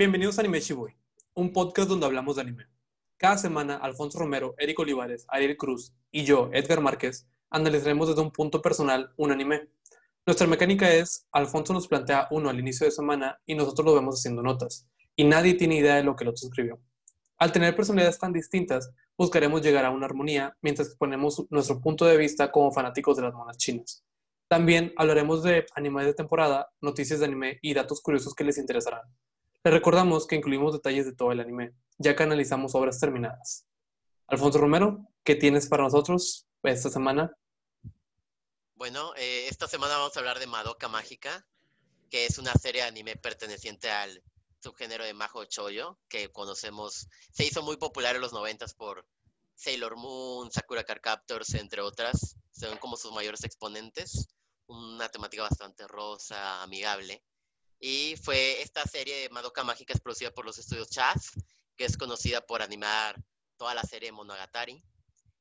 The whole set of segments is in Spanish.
Bienvenidos a Anime Shibuya, un podcast donde hablamos de anime. Cada semana, Alfonso Romero, Eric Olivares, Ariel Cruz y yo, Edgar Márquez, analizaremos desde un punto personal un anime. Nuestra mecánica es, Alfonso nos plantea uno al inicio de semana y nosotros lo vemos haciendo notas, y nadie tiene idea de lo que el otro escribió. Al tener personalidades tan distintas, buscaremos llegar a una armonía mientras que ponemos nuestro punto de vista como fanáticos de las monas chinas. También hablaremos de anime de temporada, noticias de anime y datos curiosos que les interesarán. Les recordamos que incluimos detalles de todo el anime, ya que analizamos obras terminadas. Alfonso Romero, ¿qué tienes para nosotros esta semana? Bueno, eh, esta semana vamos a hablar de Madoka Mágica, que es una serie de anime perteneciente al subgénero de Majo Choyo, que conocemos, se hizo muy popular en los noventas por Sailor Moon, Sakura Card Captors, entre otras, son como sus mayores exponentes, una temática bastante rosa, amigable. Y fue esta serie de Madoka Mágica es producida por los estudios Chaz, que es conocida por animar toda la serie Monogatari.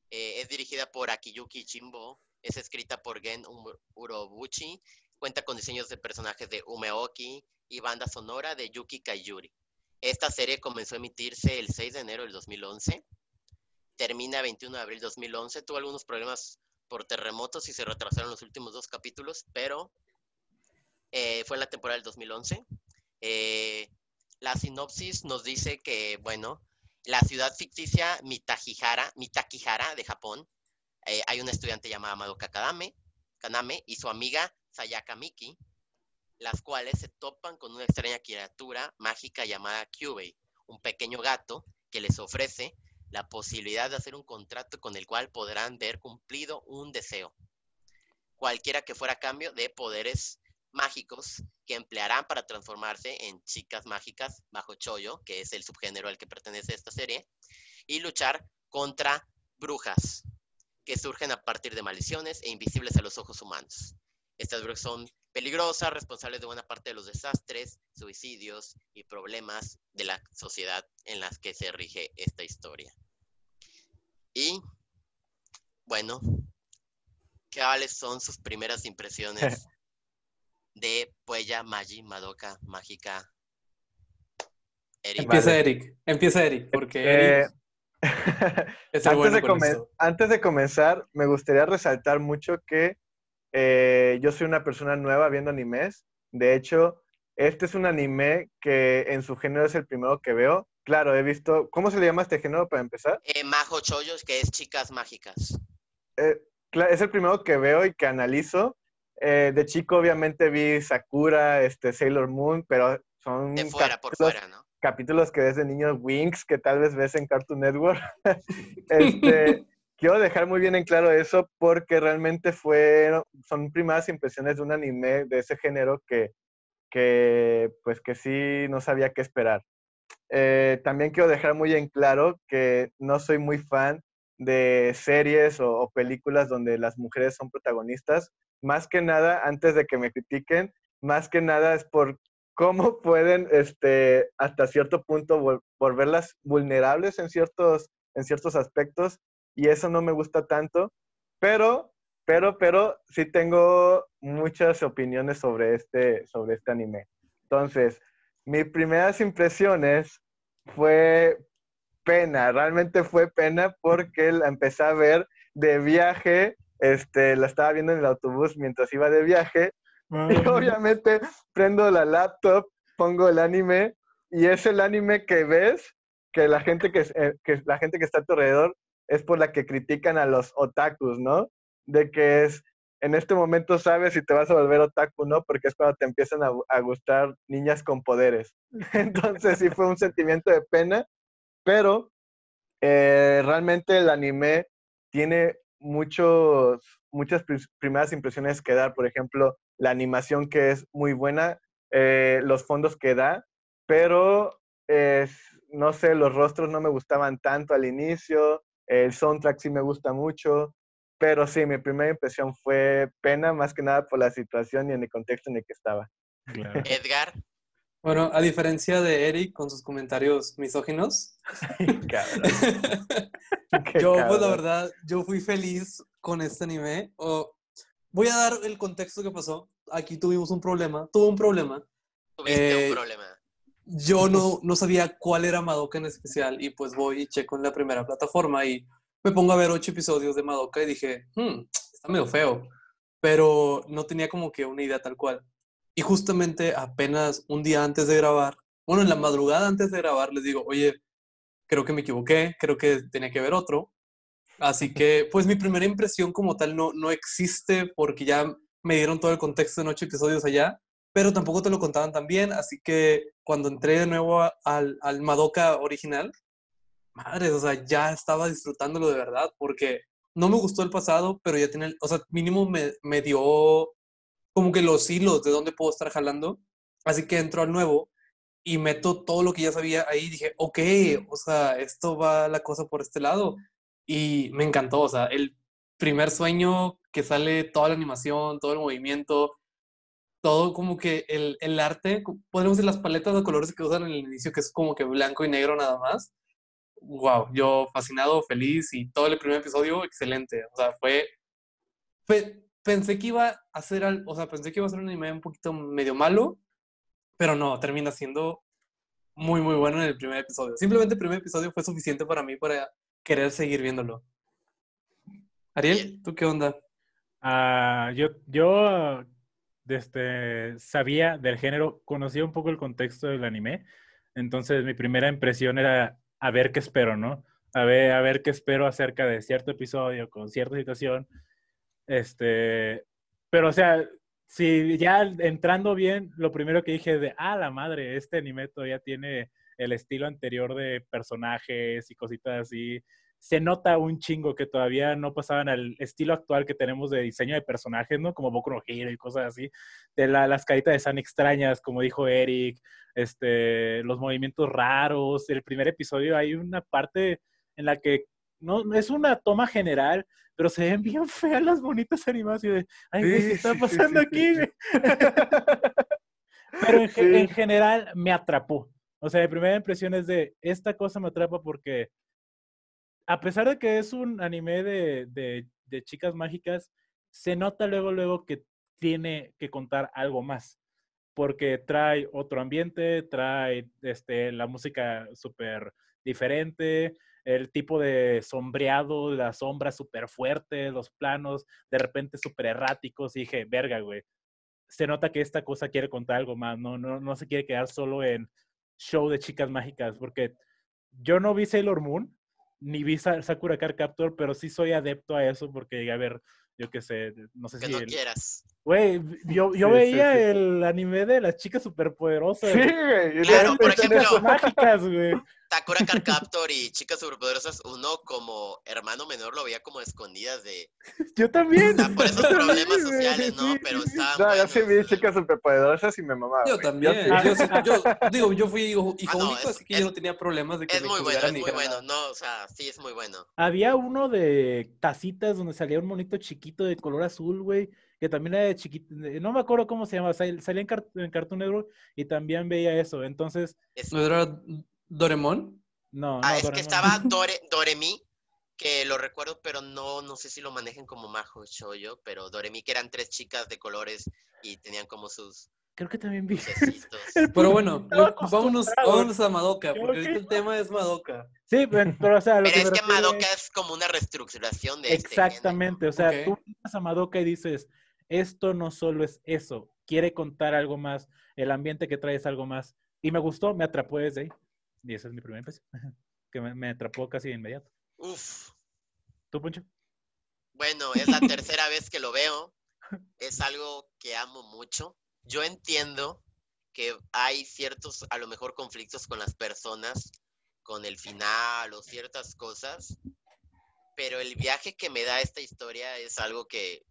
Eh, es dirigida por Akiyuki Jimbo, es escrita por Gen Urobuchi, cuenta con diseños de personajes de Umeoki y banda sonora de Yuki Kaiyuri. Esta serie comenzó a emitirse el 6 de enero del 2011, termina el 21 de abril del 2011, tuvo algunos problemas por terremotos y se retrasaron los últimos dos capítulos, pero eh, fue en la temporada del 2011. Eh, la sinopsis nos dice que, bueno, la ciudad ficticia Mitakihara, Mitakihara de Japón, eh, hay una estudiante llamada Madoka Kadame, Kaname y su amiga Sayaka Miki, las cuales se topan con una extraña criatura mágica llamada Kyubei, un pequeño gato que les ofrece la posibilidad de hacer un contrato con el cual podrán ver cumplido un deseo, cualquiera que fuera a cambio de poderes mágicos que emplearán para transformarse en chicas mágicas bajo Choyo, que es el subgénero al que pertenece esta serie, y luchar contra brujas que surgen a partir de maldiciones e invisibles a los ojos humanos. Estas brujas son peligrosas, responsables de buena parte de los desastres, suicidios y problemas de la sociedad en las que se rige esta historia. Y, bueno, ¿cuáles son sus primeras impresiones de Puella, Magi, Madoka, Mágica. Eric. Empieza Eric, empieza Eric, porque eh, Eric antes, de comenzar, me gustaría resaltar mucho que eh, yo soy una persona nueva viendo animes. De hecho, este es un anime que en su género es el primero que veo. Claro, he visto. ¿Cómo se le llama este género para empezar? Eh, Majo Chollos, que es chicas mágicas. es el primero que veo y que analizo. Eh, de chico obviamente vi Sakura, este, Sailor Moon, pero son de fuera, por fuera, ¿no? capítulos que ves de niños Wings, que tal vez ves en Cartoon Network. este, quiero dejar muy bien en claro eso porque realmente fue, son primeras impresiones de un anime de ese género que, que pues que sí no sabía qué esperar. Eh, también quiero dejar muy en claro que no soy muy fan de series o, películas donde las mujeres son protagonistas más que nada, antes de que me critiquen, más que nada es por cómo pueden, este, hasta cierto punto, volverlas vulnerables en ciertos, en ciertos aspectos, y eso no me gusta tanto, pero, pero, pero sí tengo muchas opiniones sobre este, sobre este anime. Entonces, mis primeras impresiones fue pena, realmente fue pena porque la empecé a ver de viaje este, la estaba viendo en el autobús mientras iba de viaje. Y obviamente prendo la laptop, pongo el anime y es el anime que ves que la gente que, eh, que, la gente que está a tu alrededor es por la que critican a los otakus, ¿no? De que es, en este momento sabes si te vas a volver otaku, ¿no? Porque es cuando te empiezan a, gustar niñas con poderes. Entonces sí fue un sentimiento de pena, pero eh, realmente el anime tiene muchos, muchas primeras impresiones que dar. Por ejemplo, la animación que es muy buena, eh, los fondos que da, pero no sé, los rostros no me gustaban tanto al inicio, el soundtrack sí me gusta mucho, pero sí, mi primera impresión fue pena más que nada por la situación y en el contexto en el que estaba. Edgar. Bueno, a diferencia de Eric con sus comentarios misóginos, yo, pues la verdad, yo fui feliz con este anime. voy a dar el contexto que pasó. Aquí tuvimos un problema, tuvo un problema. Tuviste un eh, problema. yo no, no sabía cuál era Madoka en especial y pues voy y checo en la primera plataforma y me pongo a ver ocho episodios de Madoka y dije, hmm, está medio feo, pero no tenía como que una idea tal cual. Y justamente apenas un día antes de grabar, bueno, en la madrugada antes de grabar, les digo, oye, creo que me equivoqué, creo que tenía que ver otro. Así que, pues mi primera impresión como tal no, no existe porque ya me dieron todo el contexto en ocho episodios allá, pero tampoco te lo contaban tan bien, así que cuando entré de nuevo al, al Madoka original, madre, o sea, ya estaba disfrutándolo de verdad, porque no me gustó el pasado, pero ya tiene, o sea, mínimo me, me dio como que los hilos de dónde puedo estar jalando, así que entro al nuevo y meto todo lo que ya sabía ahí, dije, ok, o sea, esto va la cosa por este lado, y me encantó, o sea, el primer sueño que sale toda la animación, todo el movimiento, todo como que el, el arte, podemos decir las paletas de colores que usan en el inicio, que es como que blanco y negro nada más. Wow, yo fascinado, feliz y todo el primer episodio excelente. O sea, fue, pensé que iba a ser, o sea, pensé que iba a ser un anime un poquito medio malo, pero no, termina siendo muy, muy bueno en el primer episodio. Simplemente el primer episodio fue suficiente para mí para querer seguir viéndolo. Ariel, ¿tú qué onda? Uh, yo, yo este, sabía del género, conocía un poco el contexto del anime, entonces mi primera impresión era a ver qué espero, ¿no? A ver, a ver qué espero acerca de cierto episodio con cierta situación. Este, pero o sea, si ya entrando bien, lo primero que dije de, ah, la madre, este anime todavía tiene el estilo anterior de personajes y cositas así se nota un chingo que todavía no pasaban al estilo actual que tenemos de diseño de personajes, ¿no? Como Boku no Hero y cosas así. De las caritas de San extrañas, como dijo Eric, este, los movimientos raros. El primer episodio hay una parte en la que no es una toma general, pero se ven bien feas las bonitas animaciones. Ay, ¿qué está pasando aquí? pero en, en general me atrapó. O sea, mi primera impresión es de, esta cosa me atrapa porque a pesar de que es un anime de, chicas mágicas, se nota luego, luego que tiene que contar algo más. Porque trae otro ambiente, trae este, la música súper diferente, el tipo de sombreado, las sombras súper fuertes, los planos de repente súper erráticos. Y dije, verga, güey. Se nota que esta cosa quiere contar algo más, no, no, no se quiere quedar solo en show de chicas mágicas, porque yo no vi Sailor Moon, ni vi Sakura Car Captor, pero sí soy adepto a eso porque, a ver, yo qué sé, no sé que si... no quieras. Güey, yo, yo veía el anime de las chicas superpoderosas. Sí, güey. Claro, por ejemplo, mágicas, güey. Sakura Car Captor y Chicas Superpoderosas, uno como hermano menor lo veía como escondidas de... Yo también. O sea, por esos problemas sociales, ¿no? Pero estaban No, yo sí vi. Chicas Superpoderosas y me mamaba. Yo también. Yo sí. Yo, sí- yo- digo, yo fui hijo, hijo Ah, no, único, es- así que es- yo no tenía problemas de que Es me muy bueno, es muy bueno. No, o sea, sí es muy bueno. Había uno de tacitas donde salía un monito chiquito de color azul, güey, que también era de chiquito, no me acuerdo cómo se llama, sal- salía en, Car- en Cartoon Network y también veía eso. Entonces, Es- ¿No era Doremon? no, Ah, no, es que estaba Dore, Doremi, que lo recuerdo, pero no, no sé si lo manejan como Majo Shoyo, pero Doremi, que eran tres chicas de colores y tenían como sus Creo que también vi. Pero bueno, vámonos, a Madoka, porque ahorita el tema es Madoka. Sí, pero, pero, o sea, lo Pero que es que Madoka es como una reestructuración de este. Exactamente, o sea, tú miras a Madoka y dices, esto no solo es eso, quiere contar algo más, el ambiente que trae es algo más. Y me gustó, me atrapó desde ahí. Y esa es mi primera impresión, que me, me atrapó casi de inmediato. Uf, ¿Tú, Poncho? bueno, es la tercera vez que lo veo. Es algo que amo mucho. Yo entiendo que hay ciertos, a lo mejor, conflictos con las personas, con el final o ciertas cosas, pero el viaje que me da esta historia es algo que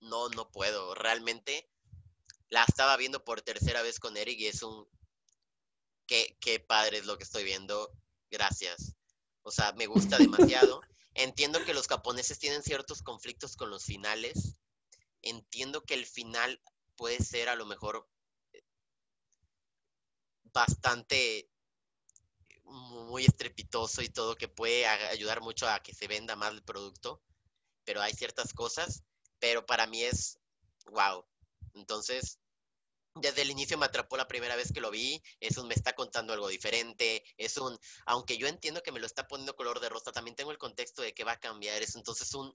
no, no puedo. Realmente la estaba viendo por tercera vez con Eric y es un... Qué, qué padre es lo que estoy viendo. Gracias. O sea, me gusta demasiado. Entiendo que los japoneses tienen ciertos conflictos con los finales. Entiendo que el final puede ser a lo mejor eh, bastante muy estrepitoso y todo que puede ayudar mucho a que se venda más el producto, pero hay ciertas cosas, pero para mí es wow. Entonces, desde el inicio me atrapó la primera vez que lo vi. Es un me está contando algo diferente. Es un, aunque yo entiendo que me lo está poniendo color de rosa, también tengo el contexto de que va a cambiar. Es entonces un,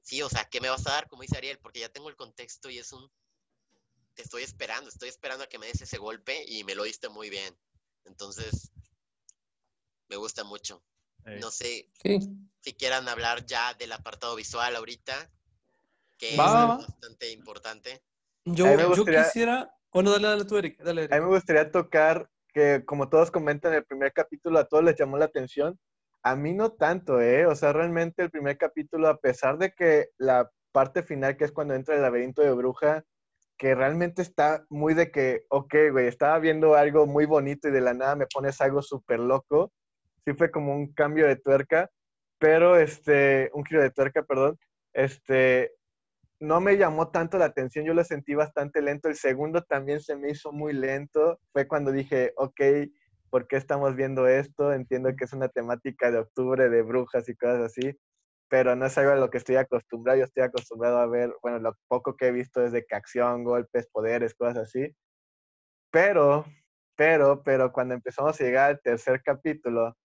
sí, o sea, ¿qué me vas a dar? Como dice Ariel, porque ya tengo el contexto y es un, te estoy esperando, estoy esperando a que me des ese golpe y me lo diste muy bien. Entonces, me gusta mucho. No sé Sí. si quieran hablar ya del apartado visual ahorita, que Va, es bastante importante. Yo, yo quisiera. Bueno, dale, dale tú, Eric. Dale, Eric. A mí me gustaría tocar que, como todos comentan, el primer capítulo a todos les llamó la atención. A mí no tanto, ¿eh? O sea, realmente el primer capítulo, a pesar de que la parte final, que es cuando entra el laberinto de bruja, que realmente está muy de que, ok, güey, estaba viendo algo muy bonito y de la nada me pones algo súper loco. Sí fue como un cambio de tuerca, pero este, un giro de tuerca, perdón. Este, no me llamó tanto la atención, yo lo sentí bastante lento. El segundo también se me hizo muy lento. Fue cuando dije, ok, ¿por qué estamos viendo esto? Entiendo que es una temática de octubre, de brujas y cosas así, pero no es algo a lo que estoy acostumbrado. Yo estoy acostumbrado a ver, bueno, lo poco que he visto es de que acción, golpes, poderes, cosas así. Pero, pero, pero cuando empezamos a llegar al tercer capítulo,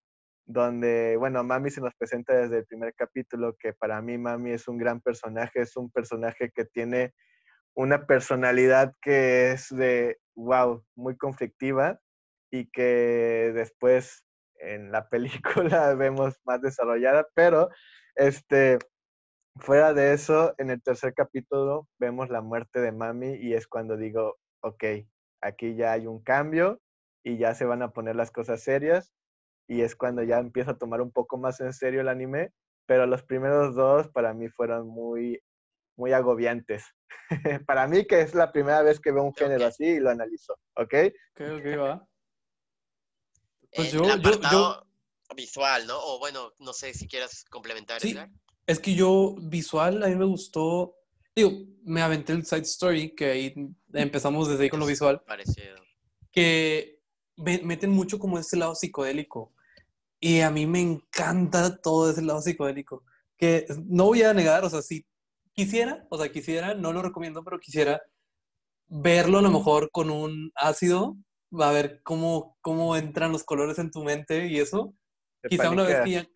donde, bueno, Mami se nos presenta desde el primer capítulo, que para mí Mami es un gran personaje, es un personaje que tiene una personalidad que es de, wow, muy conflictiva y que después en la película vemos más desarrollada, pero este, fuera de eso, en el tercer capítulo vemos la muerte de Mami y es cuando digo, ok, aquí ya hay un cambio y ya se van a poner las cosas serias y es cuando ya empiezo a tomar un poco más en serio el anime, pero los primeros dos para mí fueron muy, muy agobiantes. para mí que es la primera vez que veo un género Ok. así y lo analizo, ¿ok? Ok, ok, va. Pues el yo- yo- apartado visual, ¿no? O bueno, no sé si quieras complementar, Sí, Edgar. es que yo, visual, a mí me gustó. Digo, me aventé el side story, que ahí empezamos desde ahí con lo visual, Parecido. que me- meten mucho como ese lado psicodélico. Y a mí me encanta todo ese lado psicodélico. Que no voy a negar, o sea, si quisiera, o sea, quisiera, no lo recomiendo, pero quisiera verlo a lo mejor con un ácido, a ver cómo, cómo entran los colores en tu mente y eso. Te Quizá una vez que ya,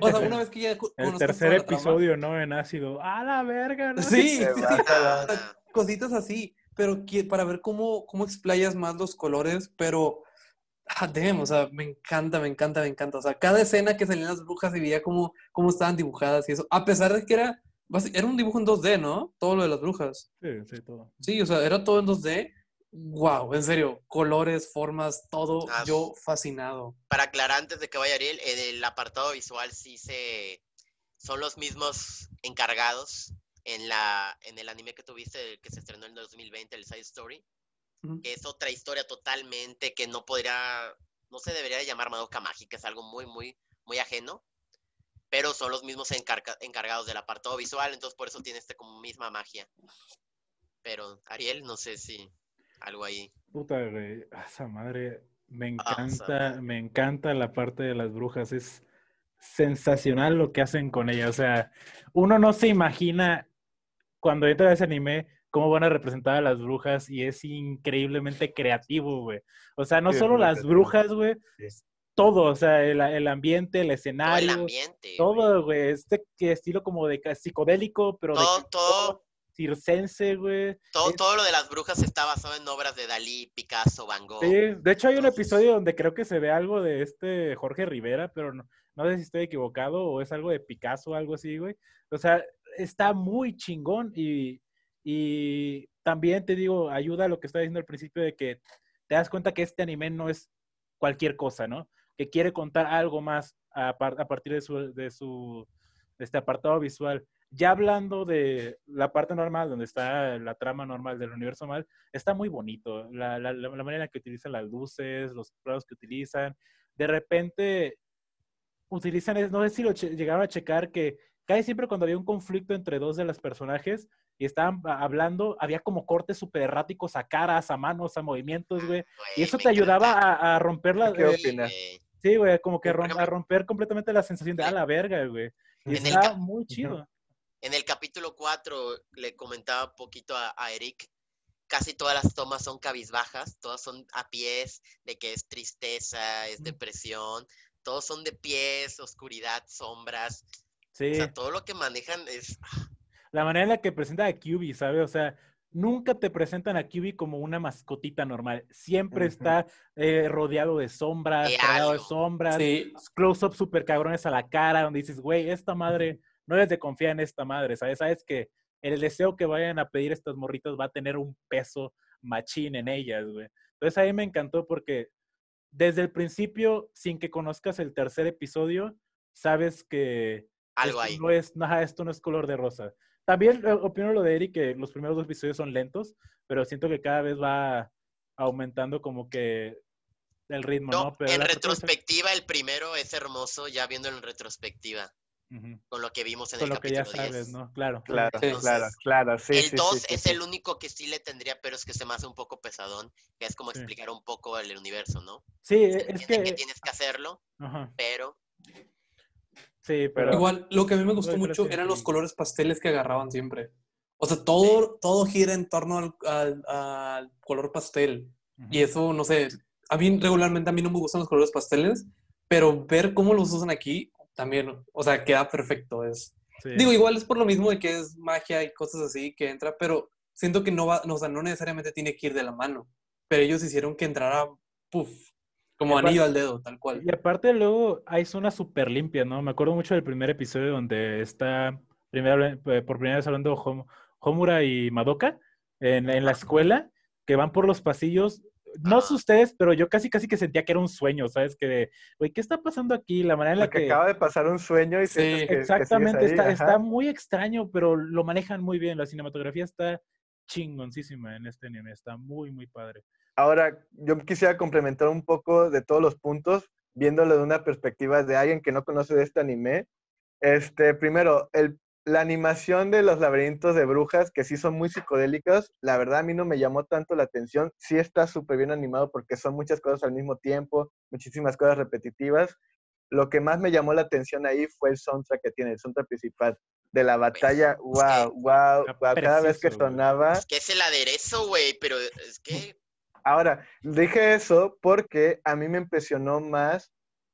o sea, una vez que ya El tercer la trama. episodio, ¿no? En ácido. ¡A la verga! ¿no? Sí, sí, sí, cositas así, pero para ver cómo, cómo explayas más los colores, pero, ah, damn, o sea, me encanta, me encanta, me encanta, o sea, cada escena que salían las brujas y veía cómo, cómo estaban dibujadas y eso, a pesar de que era, era un dibujo en 2D, ¿no? Todo lo de las brujas. Sí, sí, todo. Sí, o sea, era todo en 2D. Wow, en serio, colores, formas, todo, Ah, yo fascinado. Para aclarar antes de que vaya Ariel, en el apartado visual sí se son los mismos encargados en la en el anime que tuviste que se estrenó en 2020, el Side Story, Que es otra historia totalmente que no podría no se debería de llamar Madoka Mágica, es algo muy muy muy ajeno. Pero son los mismos encarga- encargados del apartado visual, entonces por eso tiene este como misma magia. Pero Ariel, no sé si algo ahí. Puta, güey. Esa madre. Me encanta, me encanta la parte de las brujas. Es sensacional lo que hacen con ellas. O sea, uno no se imagina cuando entra ese anime cómo van a representar a las brujas y es increíblemente creativo, güey. O sea, no Sí, solo las creativo. brujas, güey. Sí. Todo, o sea, el, el ambiente, el Todo el escenario, ambiente. todo, güey. Este que estilo como de psicodélico, pero Todo, de todo, circense, güey. todo, Es- todo lo de las brujas está basado en obras de Dalí, Picasso, Van Gogh. Sí, de hecho hay un episodio donde creo que se ve algo de este Jorge Rivera, pero no, no sé si estoy equivocado o es algo de Picasso o algo así, güey. O sea, está muy chingón y, y también te digo, ayuda a lo que estaba diciendo al principio de que te das cuenta que este anime no es cualquier cosa, ¿no? Que quiere contar algo más a, par- a partir de su, de su de este apartado visual. Ya hablando de la parte normal, donde está la trama normal del universo mal, está muy bonito. La, la, la manera en que utilizan las luces, los colores que utilizan. De repente utilizan, no sé si lo llegaron a checar, que casi siempre cuando había un conflicto entre dos de los personajes y estaban hablando, había como cortes súper erráticos a caras, a manos, a movimientos, güey. Y eso te ayudaba a, a romper la... ¿Qué eh, opinas? sí, güey, como que rom- a romper completamente la sensación de, a la verga, güey. Y En está muy chido. En el capítulo 4 le comentaba un poquito a, a Eric casi todas las tomas son cabizbajas, todas son a pies, de que es tristeza, es depresión, todos son de pies, oscuridad, sombras. Sí. O sea, todo lo que manejan es... La manera en la que presenta a QB, ¿sabes? O sea, nunca te presentan a QB como una mascotita normal. Siempre está eh, rodeado de sombras, De rodeado de sombras, Sí, close-ups super cabrones a la cara, donde dices, güey, esta madre, no debes de confiar en esta madre, ¿sabes? Sabes que el deseo que vayan a pedir estas morritas va a tener un peso machín en ellas, güey. Entonces a mí me encantó porque desde el principio, sin que conozcas el tercer episodio, sabes que Algo esto ahí. no es, ajá, esto no es color de rosa. También eh, opino lo de Eric, que los primeros dos episodios son lentos, pero siento que cada vez va aumentando como que el ritmo, ¿no? No, Pero en retrospectiva el primero es hermoso, ya viéndolo en retrospectiva, Ujú. con lo que vimos en Con el lo que ya capítulo 10. sabes, ¿no? Claro. Claro, Sí. claro, claro. Sí, el sí, 2 sí, sí, es sí. el único que sí le tendría, pero es que se me hace un poco pesadón, que es como Sí. explicar un poco el universo, ¿no? Sí, Se es que... que tienes que hacerlo, Ajá. pero Sí, pero... igual, lo que a mí me gustó mucho sí, eran sí. los colores pasteles que agarraban siempre. O sea, todo, todo gira en torno al, al- al color pastel. Ujú. Y eso, no sé, a mí regularmente a mí no me gustan los colores pasteles, pero ver cómo los usan aquí también, o sea, queda perfecto. Es, Sí. Digo, igual es por lo mismo de que es magia y cosas así que entra, pero siento que no va, no, o sea, no necesariamente tiene que ir de la mano. Pero ellos hicieron que entrara, puff, como Aparte- anillo al dedo, tal cual. Y aparte luego hay zonas súper limpias, ¿no? Me acuerdo mucho del primer episodio donde está primera, eh, por primera vez hablando Hom- Homura y Madoka en, en la escuela, que van por los pasillos. No sé Ajá. ustedes, pero yo casi casi que sentía que era un sueño, ¿sabes? Que, de, güey, ¿qué está pasando aquí? La manera en la Porque que... acaba de pasar un sueño y Sí, que- que, Exactamente, ahí, está, está muy extraño, pero lo manejan muy bien. La cinematografía está chingoncísima en este anime, está muy, muy padre. Ahora, yo quisiera complementar un poco de todos los puntos, viéndolo de una perspectiva de alguien que no conoce de este anime. Este, primero, el, la animación de los laberintos de brujas, que sí son muy psicodélicas, la verdad a mí no me llamó tanto la atención. Sí está súper bien animado porque son muchas cosas al mismo tiempo, muchísimas cosas repetitivas. Lo que más me llamó la atención ahí fue el soundtrack que tiene, el soundtrack principal de la batalla. Wow, wow, wow. Cada vez que sonaba, es que es el aderezo, güey, pero es que Ahora, dije eso porque a mí me impresionó más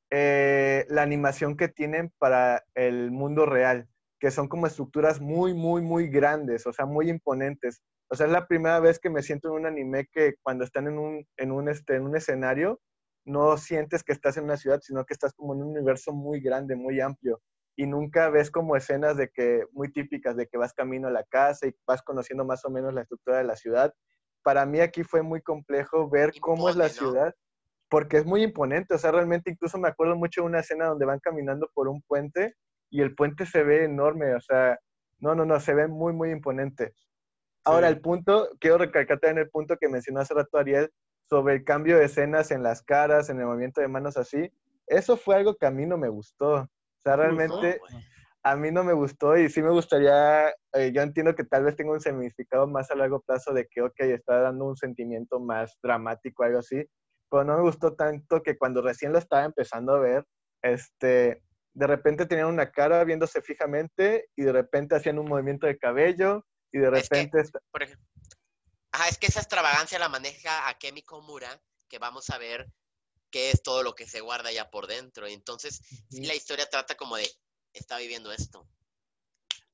eh, la animación que tienen para el mundo real, que son como estructuras muy, muy, muy grandes, o sea, muy imponentes. O sea, es la primera vez que me siento en un anime que cuando están en un, en un, este, en un escenario, no sientes que estás en una ciudad, sino que estás como en un universo muy grande, muy amplio. Y nunca ves como escenas de que, muy típicas, de que vas camino a la casa y vas conociendo más o menos la estructura de la ciudad para mí aquí fue muy complejo ver cómo es la ciudad, porque es muy imponente, o sea, realmente incluso me acuerdo mucho de una escena donde van caminando por un puente y el puente se ve enorme, o sea, no, no, no, se ve muy, muy imponente. Ahora, Sí. el punto, quiero recalcar también el punto que mencionó hace rato Ariel sobre el cambio de escenas en las caras, en el movimiento de manos así, eso fue algo que a mí no me gustó. O sea, ¿No te gustó? A mí no me gustó y sí me gustaría, eh, yo entiendo que tal vez tenga un significado más a largo plazo de que, ok, está dando un sentimiento más dramático, algo así, pero no me gustó tanto que cuando recién lo estaba empezando a ver, este, de repente tenían una cara viéndose fijamente y de repente hacían un movimiento de cabello y de Es que- repente... por ejemplo. Ajá, es que esa extravagancia la maneja Akemi Komura, que vamos a ver qué es todo lo que se guarda ya por dentro. Y entonces, sí, la historia trata como de, está viviendo esto.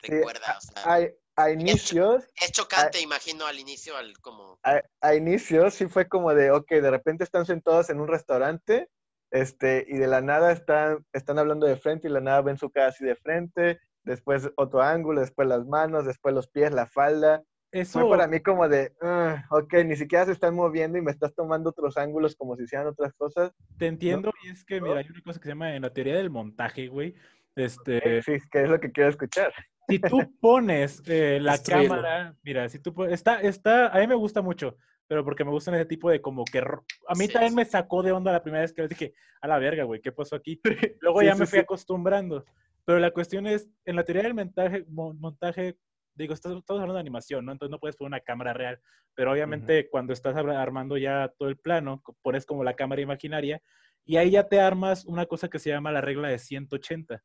Sí, Recuerda, o sea, a, a inicios, es chocante, imagino, al inicio, al como... a, a inicios sí fue como de, ok, de repente están sentados en un restaurante, este, y de la nada están, están hablando de frente y de la nada ven su cara así de frente, después otro ángulo, después las manos, después los pies, la falda. Eso, Fue para mí como de, "Ah, ok, ni siquiera se están moviendo y me estás tomando otros ángulos como si hicieran otras cosas. te entiendo, y es que, mira, hay una cosa que se llama en la teoría del montaje, güey. Este, Sí, que es lo que quiero escuchar. si tú pones eh, la cámara, mira, si tú pones, está, está, a mí me gusta mucho, pero porque me gustan ese tipo de como que, a mí Sí, también sí. me sacó de onda la primera vez que les dije, a la verga, güey, ¿qué pasó aquí? Luego Sí, ya sí, me fui sí. acostumbrando, pero la cuestión es, en la teoría del montaje, mo- montaje digo, estás- estamos hablando de animación, ¿no? Entonces no puedes poner una cámara real, pero obviamente cuando estás ar- armando ya todo el plano, pones como la cámara imaginaria y ahí ya te armas una cosa que se llama la regla de 180.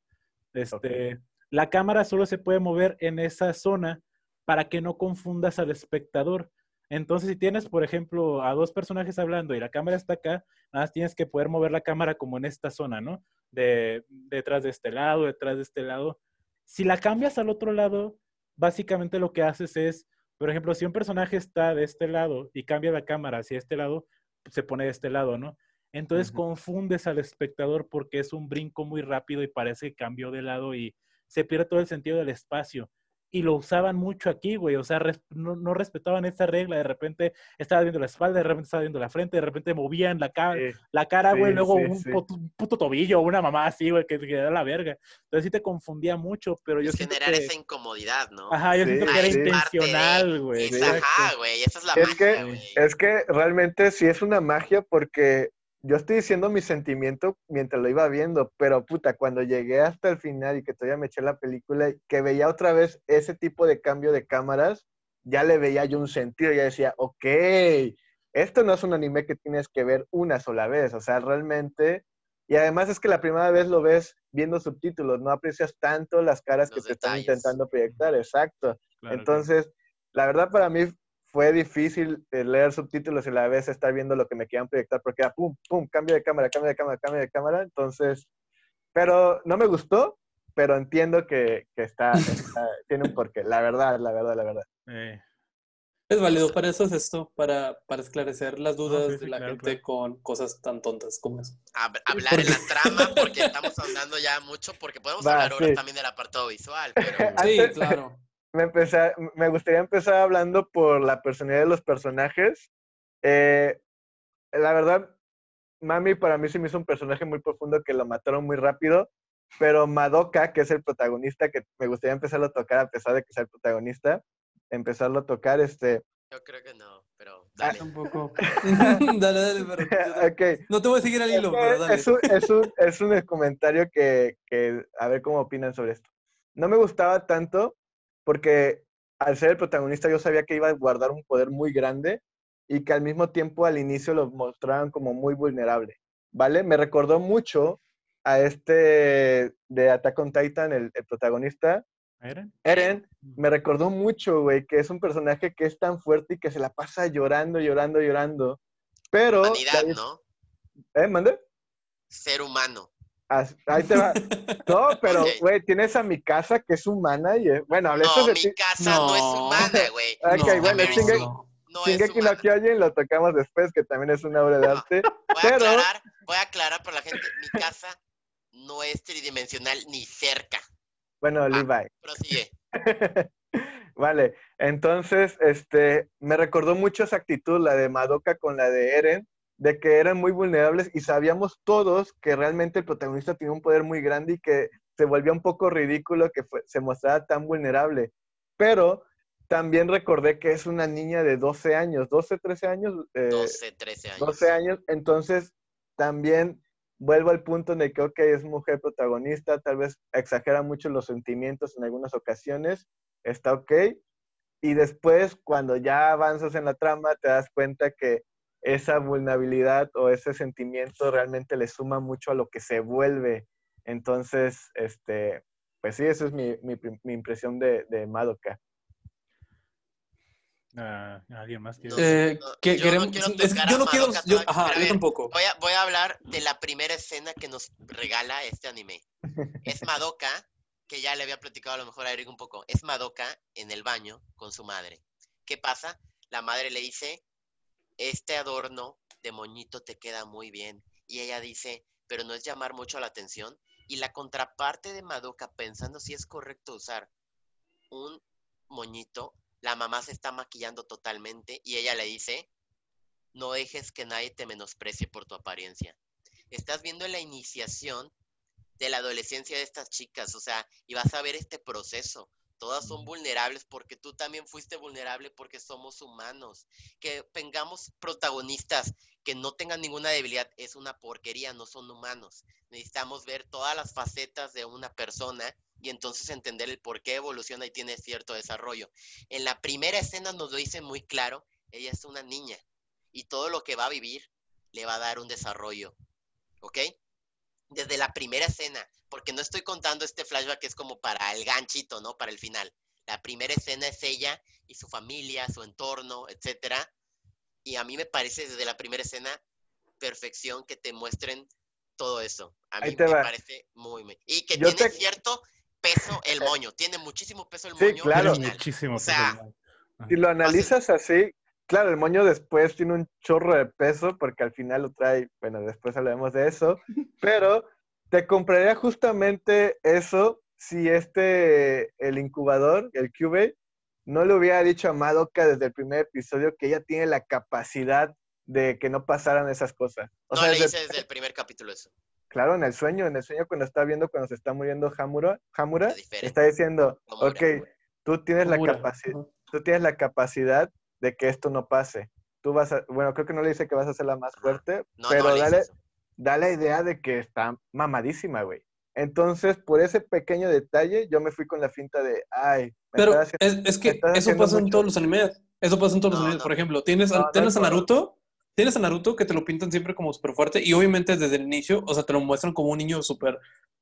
Este, La cámara solo se puede mover en esa zona para que no confundas al espectador. Entonces, si tienes, por ejemplo, a dos personajes hablando y la cámara está acá, nada más tienes que poder mover la cámara como en esta zona, ¿no? De, detrás de este lado, detrás de este lado. Si la cambias al otro lado, básicamente lo que haces es, por ejemplo, si un personaje está de este lado y cambia la cámara hacia este lado, se pone de este lado, ¿no? Entonces confundes al espectador porque es un brinco muy rápido y parece que cambió de lado y se pierde todo el sentido del espacio. Y lo usaban mucho aquí, güey. O sea, res- no, no respetaban esa regla. De repente estaba viendo la espalda, de repente estaba viendo la frente, de repente movían la, ca- Sí. la cara, güey. Sí, luego sí, un, sí. puto, un puto tobillo, una mamá así, güey, que, que da la verga. Entonces sí te confundía mucho, pero yo Es siento generar que... esa incomodidad, ¿no? Ajá, yo Sí, siento que era de- intencional, güey. Es, ajá, güey, esa es la Es magia, que- güey. Es que realmente sí es una magia porque yo estoy diciendo mi sentimiento mientras lo iba viendo, pero puta, cuando llegué hasta el final y que todavía me eché la película y que veía otra vez ese tipo de cambio de cámaras, ya le veía yo un sentido, ya decía, ok, esto no es un anime que tienes que ver una sola vez, o sea, realmente, y además es que la primera vez lo ves viendo subtítulos, no aprecias tanto las caras que Los te están detalles. intentando proyectar, exacto. Claro, Entonces, la verdad para mí fue difícil leer subtítulos y a la vez estar viendo lo que me querían proyectar porque era pum, pum, cambio de cámara, cambio de cámara, cambio de cámara. Entonces, pero no me gustó, pero entiendo que, que está, está- tiene un porqué. La verdad, la verdad, la verdad. Eh, Es válido, para eso es esto, para, para esclarecer las dudas sí, sí, de la claro, gente claro. con cosas tan tontas como eso. Hab- hablar en la trama, porque estamos hablando ya mucho, porque podemos Va, hablar ahora sí. también del apartado visual, pero Sí, claro. Me, empecé, a- me gustaría empezar hablando por la personalidad de los personajes. Eh, la verdad, Mami para mí se me hizo un personaje muy profundo que lo mataron muy rápido, pero Madoka, que es el protagonista, que me gustaría empezarlo a tocar a pesar de que sea el protagonista, empezarlo a tocar, este... yo creo que no, pero Ah, dale. Tampoco. dale, dale, pero. ok, No te voy a seguir al hilo, pero dale. es, un, es, un, es un comentario que, que, a ver cómo opinan sobre esto. No me gustaba tanto porque al ser el protagonista yo sabía que iba a guardar un poder muy grande y que al mismo tiempo al inicio lo mostraban como muy vulnerable, ¿vale? Me recordó mucho a este de Attack on Titan, el, el protagonista, ¿Eren? Eren, me recordó mucho, güey, que es un personaje que es tan fuerte y que se la pasa llorando, llorando, llorando. Pero... Humanidad, ¿no? ¿Eh, mande? Ser humano. Ahí te va. No, pero, güey, tienes a mi casa que es humana y, es- bueno, hablé No, de mi ti. casa no, es No. humana, güey. Ok, No, bueno, chingue- no. No es Shingeki no. Kyojin lo tocamos después, que también es una obra de No. arte. Voy a pero- aclarar, voy a aclarar para la gente, mi casa no es tridimensional ni cerca. Bueno, Levi. Prosigue. Vale, entonces, este, me recordó mucho esa actitud, la de Madoka con la de Eren, de que eran muy vulnerables y sabíamos todos que realmente el protagonista tenía un poder muy grande y que se volvía un poco ridículo que fue- se mostrara tan vulnerable. Pero también recordé que es una niña de 12 años, 12, 13 años. eh, 12, 13 años. 12 años, entonces también vuelvo al punto de que, ok, es mujer protagonista, tal vez exagera mucho los sentimientos en algunas ocasiones, está ok. Y después, cuando ya avanzas en la trama, te das cuenta que esa vulnerabilidad o ese sentimiento realmente le suma mucho a lo que se vuelve. Entonces, este, pues sí, esa es mi, mi, impresión de, de Madoka. Ah, ¿Alguien más quiere? No. Eh, No, que yo no quiero es yo no yo- ajá, yo tampoco. Voy a, voy a hablar de la primera escena que nos regala este anime. Es Madoka, que ya le había platicado a lo mejor a Eric un poco. Es Madoka en el baño con su madre. ¿Qué pasa? La madre le dice, este adorno de moñito te queda muy bien. Y ella dice, pero no es llamar mucho la atención. Y la contraparte de Madoka, pensando si es correcto usar un moñito, la mamá se está maquillando totalmente y ella le dice, no dejes que nadie te menosprecie por tu apariencia. Estás viendo la iniciación de la adolescencia de estas chicas, o sea, y vas a ver este proceso. Todas son vulnerables porque tú también fuiste vulnerable porque somos humanos. Que tengamos protagonistas que no tengan ninguna debilidad es una porquería, no son humanos. Necesitamos ver todas las facetas de una persona y entonces entender el por qué evoluciona y tiene cierto desarrollo. En la primera escena nos lo dice muy claro, ella es una niña y todo lo que va a vivir le va a dar un desarrollo. ¿Ok? Desde la primera escena, porque no estoy contando este flashback que es como para el ganchito, ¿no? Para el final. la primera escena es ella y su familia, su entorno, etcétera. Y a mí me parece desde la primera escena perfección que te muestren todo eso. A mí me va. parece muy... muy- Y que Yo tiene te- cierto peso el moño, tiene muchísimo peso el Sí, moño claro. original. Muchísimo. O sea, peso, güey. Si lo analizas así, claro, el moño después tiene un chorro de peso porque al final lo trae, bueno, después hablaremos de eso, pero te compraría justamente eso si este, el incubador, el Cube, no le hubiera dicho a Madoka desde el primer episodio que ella tiene la capacidad de que no pasaran esas cosas. O no sea, le desde- hice desde el primer capítulo eso. Claro, en el sueño, en el sueño cuando está viendo cuando se está muriendo Hamura, Hamura está diciendo, ok, tú tienes la capacidad, tú tienes la capacidad de que esto no pase. Tú vas a, bueno, creo que no le dice que vas a ser la más fuerte, No, pero no dale, da la idea de que está mamadísima, güey. Entonces, por ese pequeño detalle, yo me fui con la finta de, ay, me Pero estás haciendo- es, es que eso pasa en todos los animes. Eso pasa en todos los animes. no. Por ejemplo, tienes, a- tienes a. Naruto, tienes a Naruto que te lo pintan siempre como súper fuerte y obviamente desde el inicio, o sea, te lo muestran como un niño súper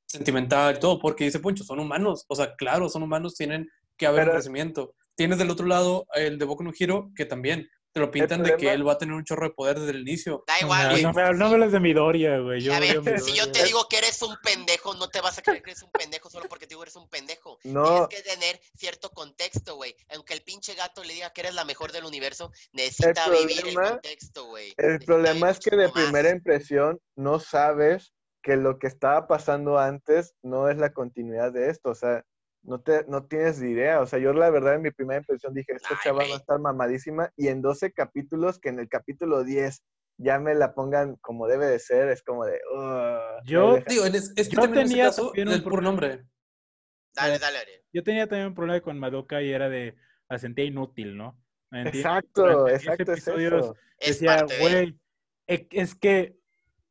sentimental y todo, porque dice Poncho, son humanos. O sea, claro, son humanos, tienen que haber un Pero- crecimiento. Tienes del otro lado el de Boku no Hero, que también te lo pintan de que él va a tener un chorro de poder desde el inicio. Da igual, No, güey. no, me- no me hables de Midoriya, güey. Yo a ver, si yo te digo que eres un pendejo, no te vas a creer que eres un pendejo solo porque te digo que eres un pendejo. No. Tienes que tener cierto contexto, güey. Aunque el pinche gato le diga que eres la mejor del universo, necesita vivir el contexto, güey. El Necesita problema es que de más. primera impresión no sabes que lo que estaba pasando antes no es la continuidad de esto, o sea, no, te, no tienes ni idea, o sea, yo la verdad en mi primera impresión dije, esta chava va a estar mamadísima y en 12 capítulos, que en el capítulo 10 ya me la pongan como debe de ser, es como de... Yo- Digo, es, es que Yo también en ese tenía caso, también un el puro nombre. Dale, dale, Ariel. Yo tenía también un problema con Madoka y era de la sentía inútil, ¿no? Exacto, Durante 10 exacto, es episodios eso. Es decía, de... güey, e- es que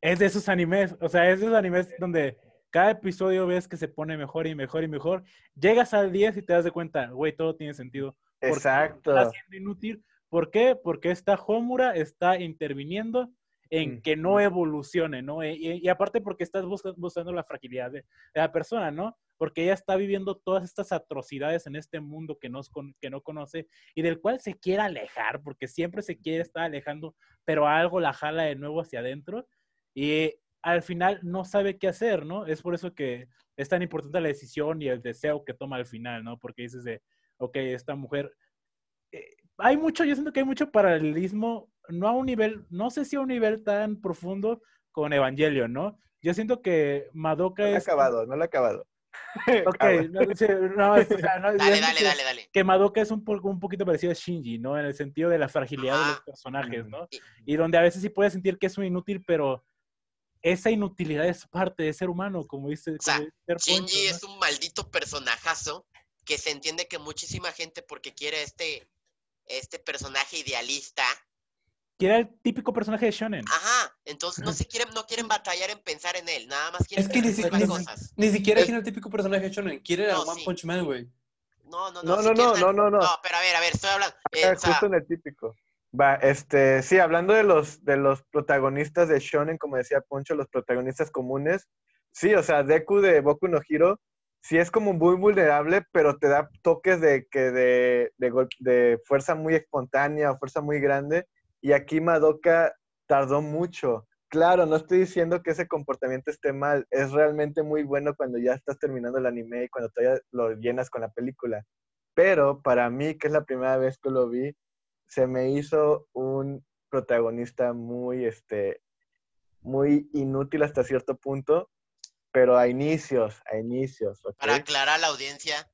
es de esos animes, o sea, es de esos animes donde cada episodio ves que se pone mejor y mejor y mejor. Llegas al 10 y te das de cuenta, güey, todo tiene sentido. ¿Por qué Exacto. Está siendo inútil. ¿Por qué? Porque esta Homura está interviniendo en que no evolucione, ¿no? Y, y aparte porque estás busca- buscando la fragilidad de, de la persona, ¿no? Porque ella está viviendo todas estas atrocidades en este mundo que no, que no conoce y del cual se quiere alejar, porque siempre se quiere estar alejando, pero algo la jala de nuevo hacia adentro y al final no sabe qué hacer, ¿no? Es por eso que es tan importante la decisión y el deseo que toma al final, ¿no? Porque dices de, ok, esta mujer... eh, hay mucho, yo siento que hay mucho paralelismo, no a un nivel, no sé si a un nivel tan profundo con Evangelion, ¿no? Yo siento que Madoka No lo he es... acabado, no lo he acabado. Ok, no, sí, no, es- o sea, no, yo Dale, dale, que- dale, dale. que Madoka es un, un poquito parecido a Shinji, ¿no? En el sentido de la fragilidad de los personajes. ¿no? Y- Y donde a veces sí puedes sentir que es un inútil, pero esa inutilidad es parte de ser humano, como dice, sea, como dice Ser Poncho, Shinji ¿no? es un maldito personajazo que se entiende que muchísima gente porque quiere este, este personaje idealista. Que era el típico personaje de Shonen. Ajá, entonces no se quieren, no quieren batallar en pensar en él, nada más quieren Es que ni, si- resolver ni- cosas. ni siquiera Es- quiere el típico personaje shonen, quiere a No, One sí. Punch Man, güey. No, no, No, no. no, si quieren no, al- no, no, no. No, pero a ver, a ver, estoy hablando. eh, Ah, o sea, justo en el típico. Va, este, sí, hablando de los, de los protagonistas de Shonen, como decía Poncho, los protagonistas comunes, sí, o sea, Deku de Boku no Hero, sí es como muy vulnerable, pero te da toques de, que de, de, de fuerza muy espontánea o fuerza muy grande, y aquí Madoka tardó mucho. Claro, no estoy diciendo que ese comportamiento esté mal, es realmente muy bueno cuando ya estás terminando el anime y cuando todavía lo llenas con la película. Pero para mí, que es la primera vez que lo vi, se me hizo un protagonista muy, este, muy inútil hasta cierto punto, pero a inicios, a inicios, para aclarar a la audiencia,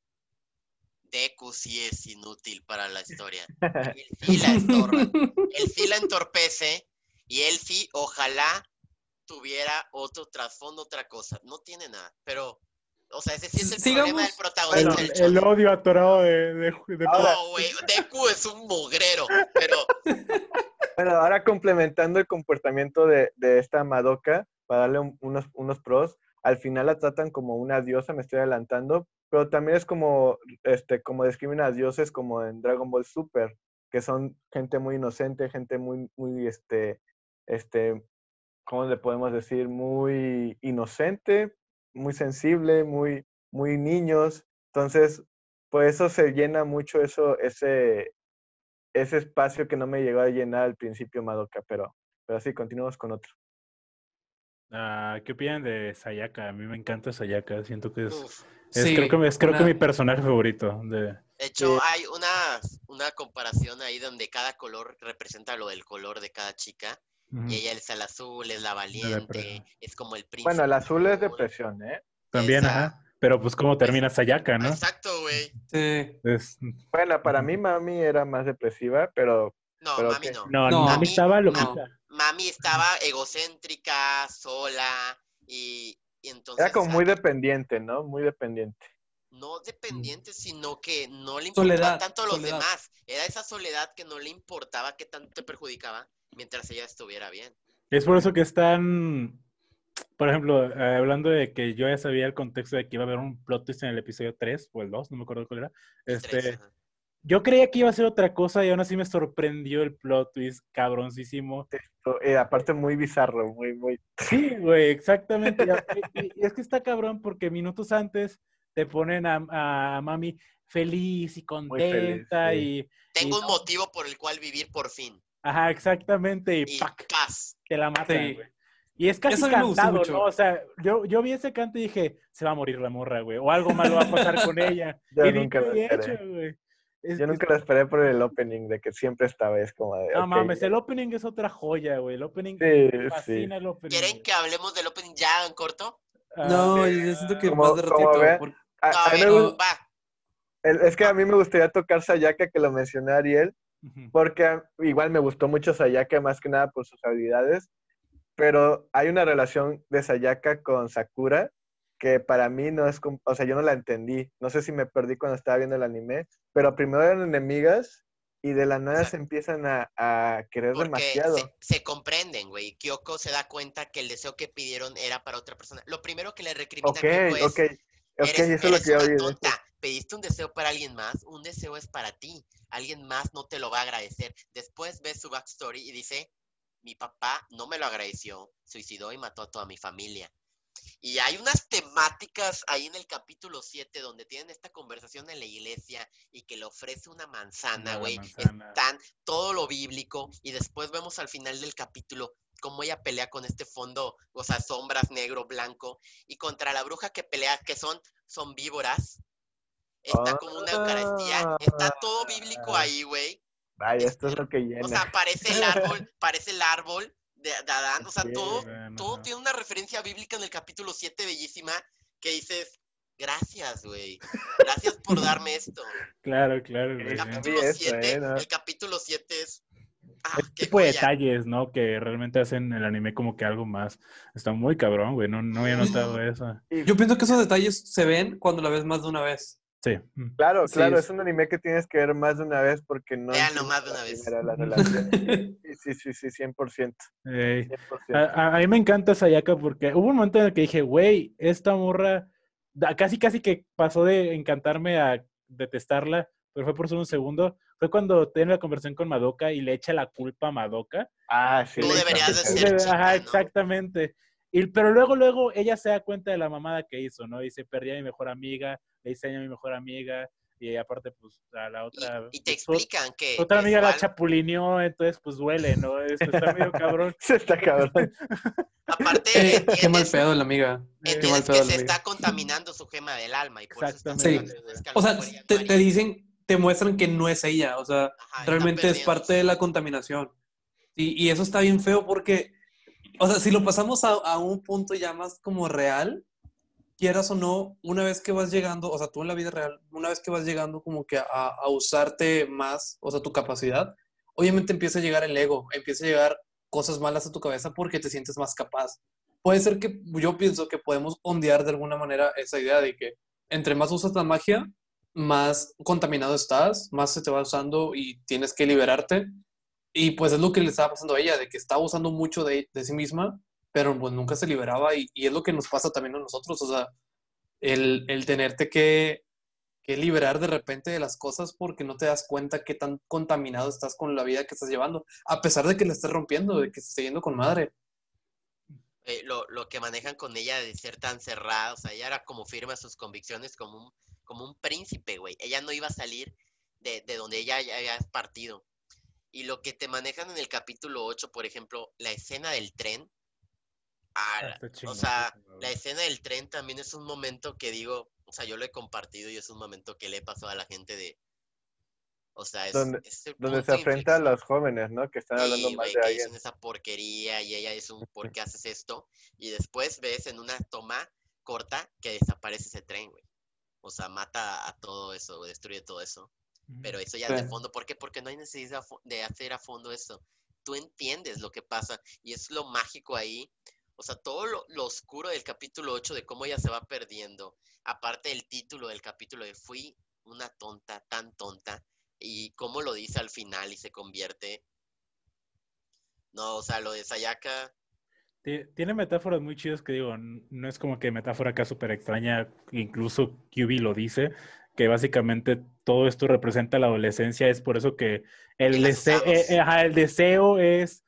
Deku sí es inútil para la historia. Él sí la. Él sí la entorpece y él sí, ojalá tuviera otro trasfondo, otra cosa. No tiene nada, pero, o sea, ese sí es el Sigamos. problema del El, protagonista del el odio atorado de, de, de- Ahora- No, güey, Deku es un mugrero, pero Bueno, ahora complementando el comportamiento de, de esta Madoka, para darle un- unos, unos pros, al final la tratan como una diosa, me estoy adelantando, pero también es como, este, como describen a dioses como en Dragon Ball Super, que son gente muy inocente, gente muy, muy, este, este, ¿cómo le podemos decir? Muy inocente, muy sensible, muy, muy niños. Entonces, por eso se llena mucho eso, ese, ese espacio que no me llegó a llenar al principio Madoka, pero, pero sí, continuamos con otro. Ah, ¿Qué opinan de Sayaka? A mí me encanta Sayaka, siento que es, Uf. es- Sí, creo que es creo que mi personaje favorito. De, De hecho, hay una, una comparación ahí donde cada color representa lo del color de cada chica. Y ella es el azul, es la valiente, es como el príncipe. Bueno, el azul es depresión, ¿eh? También, esa- ajá. Pero pues cómo termina Sayaka, ¿no? Exacto, güey. Sí. Es- Bueno, para mí Mami era más depresiva, pero No, Pero mami que- no. no, No, no, Mami- estaba no. loquita. Mami estaba egocéntrica, sola, y, y entonces... era como muy dependiente, ¿no? Muy dependiente. No dependiente, sino que no le importaba Soledad, tanto a los soledad. demás. Era esa soledad que no le importaba que tanto te perjudicaba mientras ella estuviera bien. Es por eso que están, por ejemplo, eh, hablando de que yo ya sabía el contexto de que iba a haber un plot twist en el episodio 3 o el 2, no me acuerdo cuál era. Este, yo creía que iba a ser otra cosa y aún así me sorprendió el plot twist cabroncísimo. Eh, aparte muy bizarro, muy, muy... Sí, güey, exactamente. Y a- Y, y es que está cabrón porque minutos antes te ponen a, a mami feliz y feliz, contenta sí. y... Tengo y- un motivo por el cual vivir por fin. Ajá, exactamente. Y, Y ¡pac! paz. te la matan, Sí. güey. Y es casi Eso cantado, mucho. ¿no? O sea, yo, yo vi ese canto y dije, se va a morir la morra, güey. O algo malo va a pasar con ella. Yo y nunca lo esperé. hecho, güey. Es- Yo es- nunca lo esperé por el opening de que siempre estaba, es como de... No mames, el opening es otra joya, güey. El opening Sí, me sí. fascina el opening. ¿Quieren güey. que hablemos del opening ya en corto? Ah, No, yo siento que Como- más de como ratito. porque- A, No, a a mí ver, me gu- va. el- es que a mí me gustaría tocar Sayaka, que lo mencionó Ariel, porque igual me gustó mucho Sayaka, más que nada por sus habilidades, pero hay una relación de Sayaka con Sakura que para mí no es, o sea, yo no la entendí, no sé si me perdí cuando estaba viendo el anime, pero primero eran enemigas y de la nada se empiezan a, a querer Porque demasiado. se, se comprenden, güey. Kyoko se da cuenta que el deseo que pidieron era para otra persona. Lo primero que le recrimina Ok, a Kyoko es, ok, ok, eres, eso es lo eres que yo tonta. Pediste un deseo para alguien más, un deseo es para ti. Alguien más no te lo va a agradecer. Después ves su backstory y dice, mi papá no me lo agradeció, suicidó y mató a toda mi familia. Y hay unas temáticas ahí en el capítulo 7 donde tienen esta conversación en la iglesia y que le ofrece una manzana, güey. Están todo lo bíblico y después vemos al final del capítulo cómo ella pelea con este fondo, o sea, sombras negro, blanco, y contra la bruja que pelea, que son, son víboras. Está como una Eucaristía, está todo bíblico ahí, güey. Vaya, esto es lo que llena. O sea, parece el árbol, parece el árbol de, de Adán, o sea, Sí, todo, bueno, todo tiene una referencia bíblica en el capítulo 7 bellísima que dices, gracias, güey. Gracias por darme esto. Claro, claro, El capítulo eso, 7, eh, ¿no? el capítulo 7 es ah, Este qué tipo de joya. detalles, ¿no? Que realmente hacen el anime como que algo más. Está muy cabrón, güey. No, no había notado eso. Yo pienso que esos detalles se ven cuando la ves más de una vez. Sí. Claro, Sí, claro, es- es un anime que tienes que ver más de una vez porque no... Entiendes más de una vez. la relación. Sí, sí, sí, sí, 100%. Ey. 100%. A, a- a mí me encanta Sayaka porque hubo un momento en el que dije, güey, esta morra da- casi casi que pasó de encantarme a detestarla, pero fue por solo un segundo. Fue cuando tiene la conversación con Madoka y le echa la culpa a Madoka. Ah, sí. Tú deberías de ser chica, Ajá, ¿no? exactamente. Y, pero luego, luego ella se da cuenta de la mamada que hizo, ¿no? Dice, perdí a mi mejor amiga, le hice daño a mi mejor amiga, y aparte, pues, a la Y, otra... y te su- explican que otra que amiga la igual, chapulineó, entonces, pues, duele, ¿no? Eso está medio cabrón. Sí, está cabrón. aparte Eh, qué mal pedo la amiga. Qué mal pedo que la se amiga. está contaminando su gema del alma y por eso está Exactamente. cosas que a O sea, te, te dicen, te muestran que no es ella. O sea, Ajá, está realmente es parte de la contaminación. Y, y eso está bien feo porque, o sea, si lo pasamos a, a un punto ya más como real, quieras o no, una vez que vas llegando, o sea, tú en la vida real, una vez que vas llegando como que a, usarte más, o sea, tu capacidad, obviamente empieza a llegar el ego, empieza a llegar cosas malas a tu cabeza porque te sientes más capaz. Puede ser que yo pienso que podemos ondear de alguna manera esa idea de que entre más usas la magia, más contaminado estás, más se te va usando y tienes que liberarte. Y pues es lo que le estaba pasando a ella, de que estaba usando mucho de sí misma, pero pues nunca se liberaba y, y es lo que nos pasa también a nosotros, o sea, el, el tenerte que, que liberar de repente de las cosas porque no te das cuenta qué tan contaminado estás con la vida que estás llevando, a pesar de que la estés rompiendo, de que estés yendo con madre. eh, lo, lo que manejan con ella de ser tan cerrada, o sea, ella era como firme a sus convicciones como un, como un príncipe, güey. Ella no iba a salir de, de donde ella había partido. Y lo que te manejan en el capítulo 8, por ejemplo, la escena del tren. Ah, Ah, o sea, la escena del tren también es un momento que digo, o sea, yo lo he compartido y es un momento que le he pasado a la gente de. O sea, es. Donde- es el Donde se de afrenta a los jóvenes, ¿no? Que están hablando Sí, mal güey, de que alguien. dicen esa porquería y ella es un ¿por qué haces esto? Y después ves en una toma corta que desaparece ese tren, güey. O sea, mata a todo eso, destruye todo eso. Pero eso ya es de Sí. fondo. ¿Por qué? Porque no hay necesidad de hacer a fondo eso. Tú entiendes lo que pasa y es lo mágico ahí. O sea, todo lo, lo oscuro del capítulo 8 de cómo ella se va perdiendo. Aparte del título del capítulo de Fui una tonta, tan tonta. Y cómo lo dice al final y se convierte. No, o sea, lo de Sayaka. Ti- Tiene metáforas muy chidas que digo, no es como que metáfora acá súper extraña, incluso QB lo dice, que básicamente todo esto representa la adolescencia, es por eso que el, deseo, usamos. el deseo es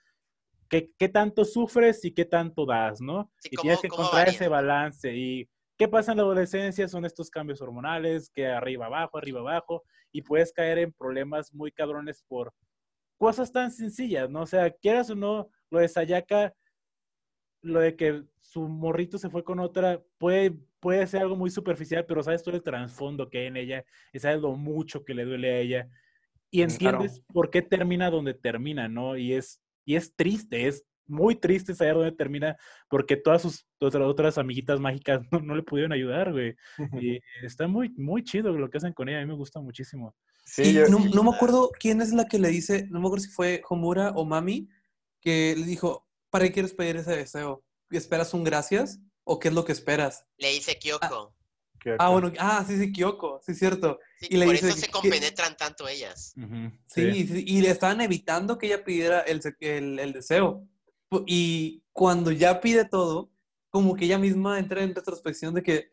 qué tanto sufres y qué tanto das, ¿no? Sí, y ¿cómo- tienes que encontrar varía, ese balance. ¿Y qué pasa en la adolescencia? Son estos cambios hormonales, que arriba, abajo, arriba, abajo, y puedes caer en problemas muy cabrones por cosas tan sencillas, ¿no? O sea, quieras o no, lo de Sayaka lo de que su morrito se fue con otra puede, puede ser algo muy superficial, pero sabes todo el trasfondo que hay en ella y sabes lo mucho que le duele a ella y entiendes por qué termina donde termina, ¿no? Y es, y es triste, es muy triste saber dónde termina porque todas sus otras, otras amiguitas mágicas no, no le pudieron ayudar, güey. Y está muy, muy chido lo que hacen con ella, a mí me gusta muchísimo. Sí, yo- no, no me acuerdo quién es la que le dice, no me acuerdo si fue Homura o Mami, que le dijo, ¿para qué quieres pedir ese deseo? ¿Esperas un gracias? ¿O qué es lo que esperas? Le dice Kyoko. Ah, bueno, ah, sí, sí, Kyoko, sí, cierto. Sí, y le por dice eso que- se que- compenetran tanto ellas. Sí, sí, y le estaban evitando que ella pidiera el, el- el deseo. Y cuando ya pide todo, como que ella misma entra en retrospección de que,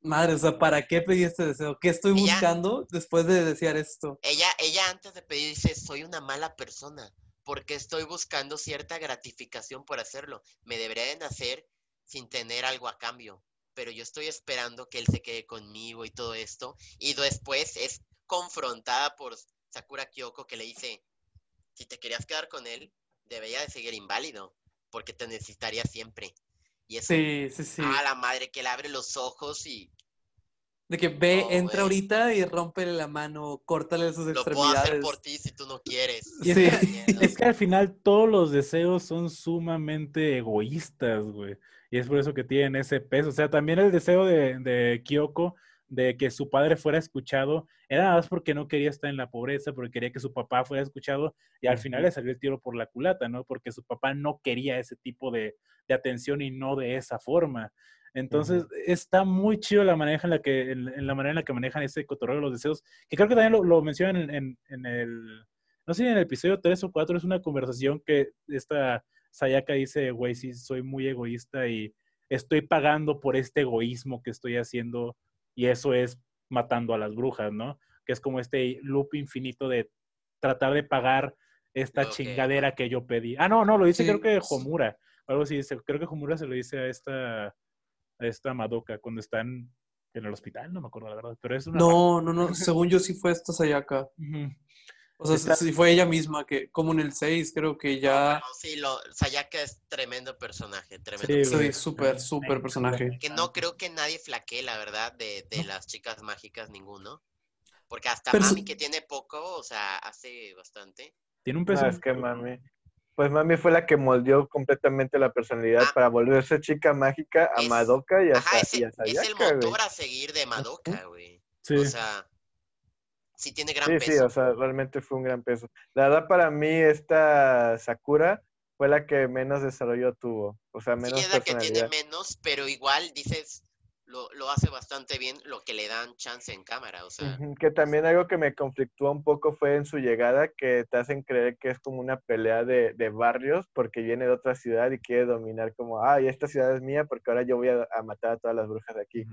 madre, o sea, ¿para qué pedí este deseo? ¿Qué estoy Ella- buscando después de desear esto? Ella, ella antes de pedir dice, soy una mala persona, porque estoy buscando cierta gratificación por hacerlo. Me debería de nacer sin tener algo a cambio, pero yo estoy esperando que él se quede conmigo y todo esto. Y después es confrontada por Sakura Kyoko que le dice, si te querías quedar con él, debería de seguir inválido, porque te necesitaría siempre. Y eso, Sí, sí, sí. a la madre que le abre los ojos y De que ve, No, entra ahorita y rómpele la mano, córtale sus lo puedo hacer extremidades. por ti si tú no quieres. Es, Sí. que, es que al final todos los deseos son sumamente egoístas, güey. Y es por eso que tienen ese peso. O sea, también el deseo de, de Kyoko de que su padre fuera escuchado era nada más porque no quería estar en la pobreza, porque quería que su papá fuera escuchado y al final le salió el tiro por la culata, ¿no? Porque su papá no quería ese tipo de, de atención y no de esa forma. Entonces, está muy chido la manera en la que, en, en la manera en la que manejan ese cotorreo de los deseos, que creo que también lo, lo mencionan en, en- en el, no sé, en el episodio 3 o 4, es una conversación que esta Sayaka dice, güey, sí, soy muy egoísta y estoy pagando por este egoísmo que estoy haciendo y eso es matando a las brujas, ¿no? Que es como este loop infinito de tratar de pagar esta chingadera que yo pedí. Ah, no, no, lo dice Sí. creo que Homura, algo así, dice, creo que Homura se lo dice a esta, a esta Madoka cuando están en el hospital, no me acuerdo la verdad, pero es una... No, no, no. Según yo sí fue esta Sayaka. Ujú. O sea, Está- sí fue ella misma, que como en el 6 creo que No, ya... bueno, sí, lo, Sayaka es tremendo personaje, tremendo Sí, personaje. Sí, súper, súper personaje. Que no creo que nadie flaquee, la verdad, de, de las chicas mágicas, ninguno. Porque hasta Pero Mami, que tiene poco, o sea, hace bastante. Tiene un No, peso. es que mami. Pues mami fue la que moldeó completamente la personalidad Ah. para volverse chica mágica a Es- Madoka y a, Ajá, Sa- es, y a el- es el Sayaka, güey. motor a seguir de Madoka, güey. Sí. O sea, sí tiene gran Sí, sí, peso. o sea, realmente fue un gran peso. La verdad, para mí, esta Sakura fue la que menos desarrollo tuvo. O sea, Sí, menos es la que tiene menos, pero igual dices, lo, lo hace bastante bien lo que le dan chance en cámara. O sea, Que también algo que me conflictúa un poco fue en su llegada, que te hacen creer que es como una pelea de, de barrios porque viene de otra ciudad y quiere dominar como, ay, esta ciudad es mía porque ahora yo voy a, a matar a todas las brujas de aquí.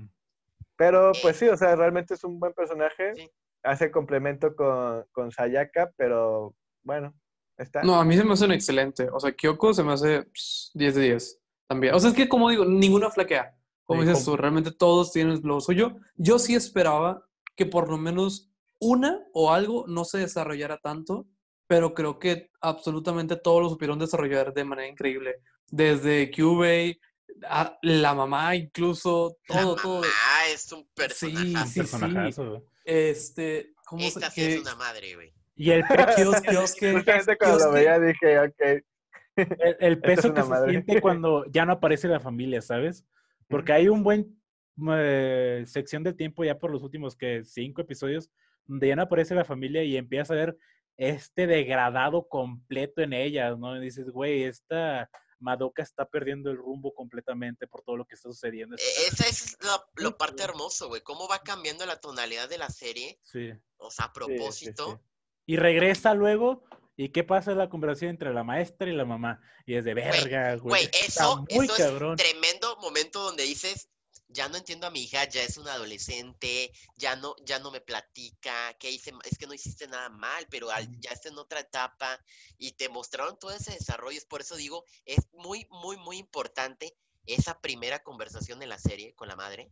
Pero pues sí, o sea, realmente es un buen personaje. Sí. Hace complemento con, con Sayaka, pero bueno, está. No, a mí se me hace un excelente. O sea, Kyoko se me hace pss, 10 de 10. también. O sea, es que como digo, ninguna flaquea. Como Sí, dices como- tú, realmente todos tienen lo suyo. Yo sí esperaba que por lo menos una o algo no se desarrollara tanto, pero creo que absolutamente todos lo supieron desarrollar de manera increíble. Desde Cubey, a la mamá incluso, todo, la todo. mamá es un personaje. sí, sí. Este, ¿cómo se Esta sí que- es una madre, güey. Y el, pe- Kios- Kioske- Justamente cuando lo Kioske- veía dije, ok, el, el es peso una que madre. se siente cuando ya no aparece la familia, ¿sabes? Porque hay un buen eh, sección del tiempo ya por los últimos que cinco episodios donde ya no aparece la familia y empiezas a ver este degradado completo en ella, ¿no? Y dices, güey, esta Madoka está perdiendo el rumbo completamente por todo lo que está sucediendo. E- Esa es la, parte güey. hermoso, güey. Cómo va cambiando la tonalidad de la serie. Sí. O sea, a sí, sí. propósito. Y regresa luego. ¿Y qué pasa en la conversación entre la maestra y la mamá? Y es de verga, güey. Güey, eso, muy eso cabrón. es tremendo momento donde dices, ya no entiendo a mi hija, ya es una adolescente, ya no, ya no me platica, ¿qué hice? Es que no hiciste nada mal, pero al- ya está en otra etapa y te mostraron todo ese desarrollo. Es por eso digo, es muy, muy, muy importante esa primera conversación en la serie con la madre,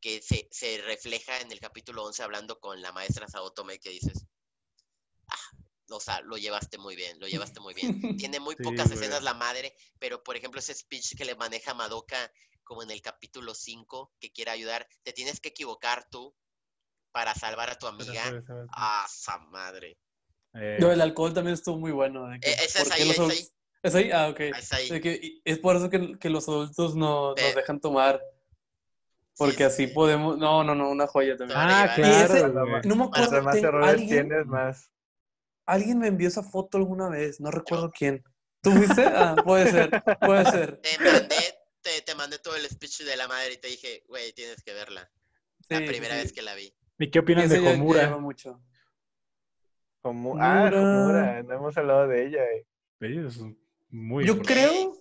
que se, se refleja en el capítulo 11 hablando con la maestra Saotome, que dices, ah, o sea, lo llevaste muy bien, lo llevaste muy bien. Tiene muy Sí, pocas güey. escenas la madre, pero por ejemplo ese speech que le maneja Madoka como en el capítulo 5, que quiere ayudar, te tienes que equivocar tú para salvar a tu amiga. Ah, esa madre. Eh, Lo del alcohol también estuvo muy bueno. de que Eh, ese es ¿por qué ahí, los es adul- ahí. ¿Es ahí? Ah, ok. Es ahí. De que- y es por eso que, que los adultos no nos dejan tomar. Porque Sí, así sí. podemos. No, no, no, una joya también. Ah, claro. ese-. No me acuerdo. Entre más errores alguien, tienes, más. alguien me envió esa foto alguna vez. No recuerdo quién. ¿Tú viste? Ah, puede ser. Puede ser. Te mandé, te, te mandé todo el speech de la madre y te dije, güey, tienes que verla. La primera sí. vez que la vi. ¿Y qué opinan de lleva mucho. Como, ah, Homura. Homura, no hemos hablado de ella. eh. Ella es muy Yo creo.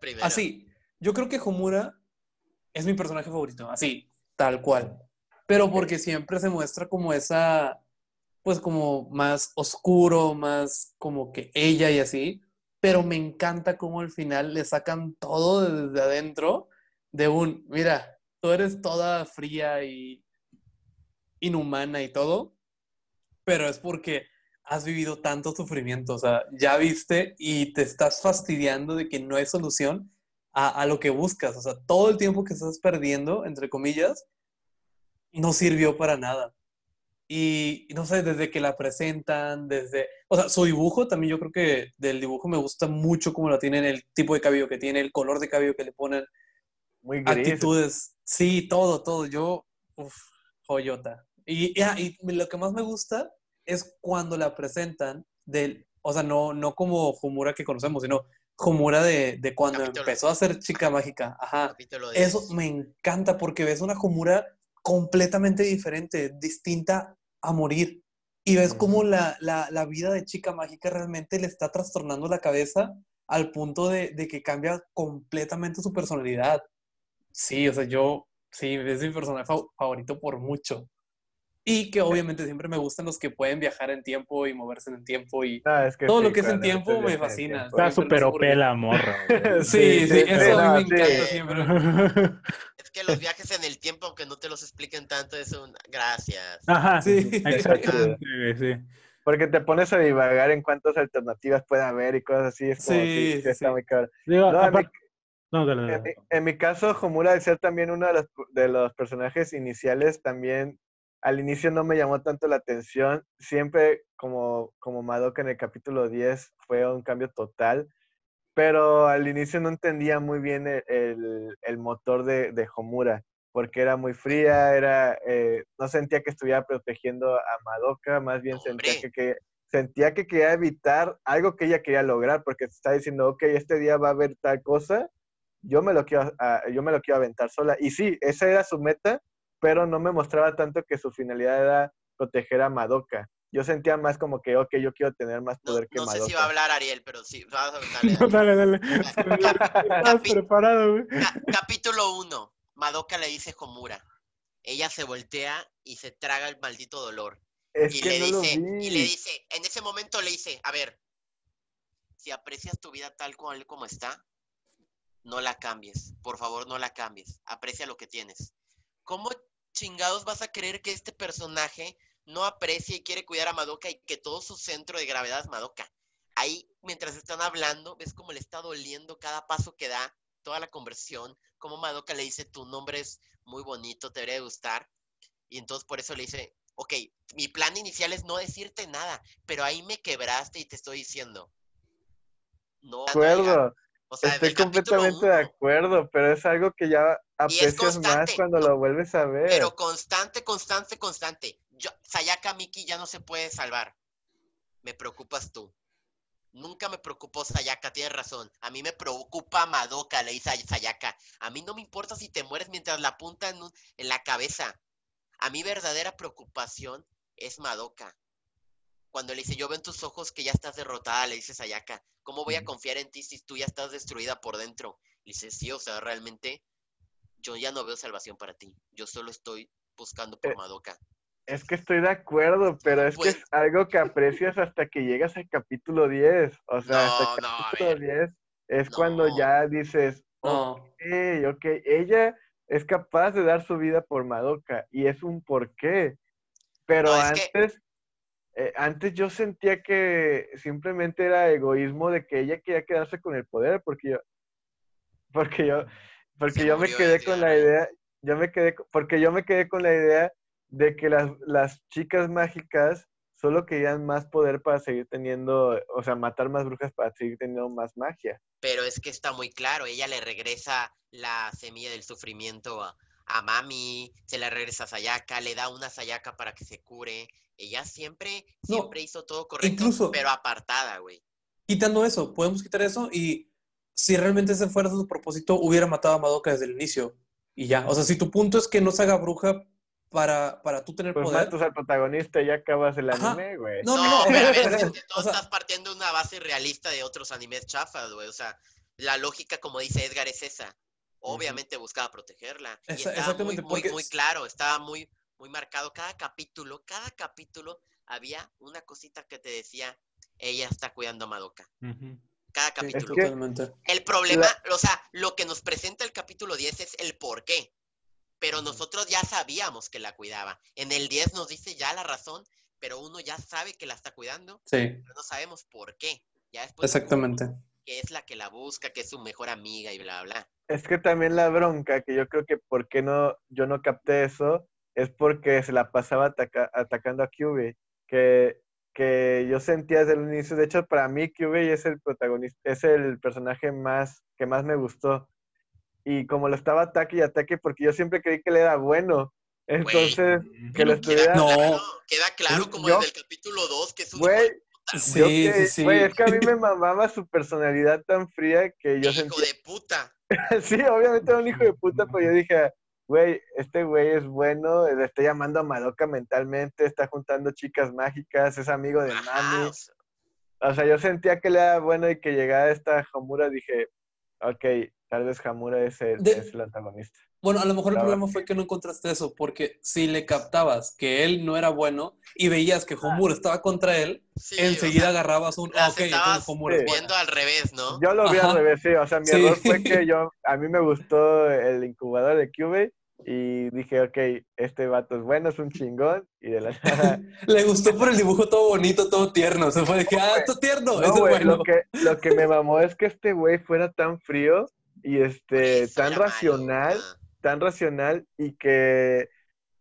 Primero. Así, yo creo que Homura es mi personaje favorito, así, tal cual. Pero porque siempre se muestra como esa, pues como más oscuro, más como que ella y así. Pero me encanta cómo al final le sacan todo desde adentro de un, mira, tú eres toda fría y inhumana y todo, pero es porque has vivido tanto sufrimiento, o sea, ya viste y te estás fastidiando de que no hay solución a, a lo que buscas, o sea, todo el tiempo que estás perdiendo, entre comillas, no sirvió para nada. Y no sé, desde que la presentan, desde, o sea, su dibujo también yo creo que del dibujo me gusta mucho cómo lo tienen, el tipo de cabello que tiene, el color de cabello que le ponen, Muy gris. actitudes, sí, todo, todo, yo, uff, joyota. Y, y, y lo que más me gusta es cuando la presentan del, o sea, no, no como Homura que conocemos, sino Homura de, de cuando Capítulo. empezó a ser chica mágica. Ajá. Capítulo 10. Eso me encanta porque ves una Homura completamente diferente, distinta a morir. Y ves cómo la, la, la vida de chica mágica realmente le está trastornando la cabeza al punto de, de que cambia completamente su personalidad. Sí, o sea, yo, sí, es mi personaje fa- favorito por mucho. Y que obviamente siempre me gustan los que pueden viajar en tiempo y moverse en el tiempo y es que todo sí, lo que es en tiempo metes me fascina. tiempo. Está súper OP la morra. Sí, sí, sí, eso a mí me sí. encanta siempre. Es que los viajes en el tiempo, aunque no te los expliquen tanto, es un... Gracias. Ajá, Sí. exactamente, güey, sí. Porque te pones a divagar en cuántas alternativas puede haber y cosas así. Es como, Sí, sí, está sí. muy. Digo, No, en, mi, aparte- no, dale, dale, en mi- dale. en mi caso, Homura, al ser también uno de los, de los personajes iniciales, también al inicio no me llamó tanto la atención. Siempre, como, como Madoka en el capítulo 10, fue un cambio total. Pero al inicio no entendía muy bien el, el- el motor de, de Homura, porque era muy fría, era, eh, no sentía que estuviera protegiendo a Madoka, más bien sentía que, que- sentía que quería evitar algo que ella quería lograr, porque está diciendo, ok, este día va a haber tal cosa, yo me lo quiero, ah, yo me lo quiero aventar sola. Y sí, esa era su meta, pero no me mostraba tanto que su finalidad era proteger a Madoka. Yo sentía más como que, ok, yo quiero tener más No, poder que no sé Madoka. si va a hablar Ariel, pero sí. Vamos a dale, No, dale. dale, Capi- preparado, güey. Ca- capítulo 1. Madoka le dice Homura. Ella se voltea y se traga el maldito dolor. Es y que le no lo dice, vi. y le dice, en ese momento le dice, a ver, si aprecias tu vida tal cual como está, no la cambies. Por favor, no la cambies. Aprecia lo que tienes. ¿Cómo chingados vas a creer que este personaje no aprecia y quiere cuidar a Madoka y que todo su centro de gravedad es Madoka? Ahí, mientras están hablando, ves cómo le está doliendo cada paso que da, toda la conversión, cómo Madoka le dice, tu nombre es muy bonito, te debería gustar. Y entonces por eso le dice, ok, mi plan inicial es no decirte nada, pero ahí me quebraste y te estoy diciendo. No, acuerdo. O sea, Estoy completamente de acuerdo, pero es algo que ya aprecias más cuando lo vuelves a ver. Pero constante, constante, constante. Yo, Sayaka Miki ya no se puede salvar. Me preocupas tú. Nunca me preocupó Sayaka, tienes razón. A mí me preocupa Madoka, le dice Sayaka. A mí no me importa si te mueres mientras la apunta en, un- en la cabeza. A mi verdadera preocupación es Madoka. Cuando le dice, yo veo en tus ojos que ya estás derrotada, le dice Sayaka. ¿Cómo voy a confiar en ti si tú ya estás destruida por dentro? Y dice, sí, o sea, realmente yo ya no veo salvación para ti. Yo solo estoy buscando por Eh, Madoka. Es que estoy de acuerdo, pero es Pues- que es algo que aprecias hasta que llegas al capítulo 10. O sea, hasta el no, a capítulo ver. 10 es cuando ya dices, No. ok, ok, ella es capaz de dar su vida por Madoka y es un porqué. Pero No, es que- antes, eh, antes yo sentía que simplemente era egoísmo de que ella quería quedarse con el poder, porque yo, porque yo, porque Se yo me quedé con la idea, yo me quedé, porque yo me quedé con la idea de que las, las chicas mágicas solo querían más poder para seguir teniendo, o sea, matar más brujas para seguir teniendo más magia. Pero es que está muy claro, ella le regresa la semilla del sufrimiento a, a Mami, se la regresa a Sayaka, le da una Sayaka para que se cure. Ella siempre, No, siempre hizo todo correcto, incluso- pero apartada, güey. Quitando eso, podemos quitar eso y si realmente ese fuera su propósito, hubiera matado a Madoka desde el inicio. Y ya. O sea, si tu punto es que no se haga bruja para, para tú tener Pues poder. matas al protagonista y ya acabas el Ajá. anime, güey. No, No, no, pero a ver, pero, es que tú o sea, estás partiendo de una base realista de otros animes chafas, güey. O sea, la lógica, como dice Edgar, es esa. Obviamente buscaba protegerla. Y Esa- estaba muy, exactamente, muy, porque muy s- claro, estaba muy, muy marcado. Cada capítulo, cada capítulo había una cosita que te decía, ella está cuidando a Madoka. Cada es capítulo. que-. El problema, o sea, lo que nos presenta el capítulo 10 es el por qué. Pero nosotros ya sabíamos que la cuidaba. En el 10 nos dice ya la razón, pero uno ya sabe que la está cuidando, Sí, pero no sabemos por qué. Ya después exactamente. que es la que la busca, que es su mejor amiga y bla, bla. Es que también la bronca, que yo creo que por qué no, yo no capté eso, es porque se la pasaba ataca- atacando a QB, que, que yo sentía desde el inicio, de hecho para mí QB es el protagonista, es el personaje más, que más me gustó. Y como lo estaba ataque y ataque, porque yo siempre creí que él era bueno. Entonces, que lo. Queda estuviera... No. claro, queda claro como yo- desde el capítulo 2 que es un puta, Sí, que- sí, sí. güey, es que a mí me mamaba su personalidad tan fría que yo hijo sentía... de puta. Sí, obviamente era un hijo de puta, pero yo dije, güey, este güey es bueno, le está llamando a Madoka mentalmente, está juntando chicas mágicas, es amigo de Mami. o sea, yo sentía que le era bueno y que llegara esta Hamura, dije, ok, tal vez Hamura es el, De- es el antagonista. Bueno, a lo mejor el problema fue que no encontraste eso, porque si le captabas que él no era bueno y veías que Homura estaba contra él, sí, o enseguida sea, agarrabas un, las ok, estabas Homura Sí. viendo al revés, ¿no? Yo lo vi Ajá. al revés, sí, o sea, mi Sí. error fue que yo, a mí me gustó el incubador de Cube y dije, ok, este vato es bueno, es un chingón, y de la nada... Le gustó por el dibujo todo bonito, todo tierno. Se fue de que, ah, esto tierno, No, eso es bueno. lo, que, lo que me mamó es que este güey fuera tan frío y este eso tan era malo, racional, tan racional y que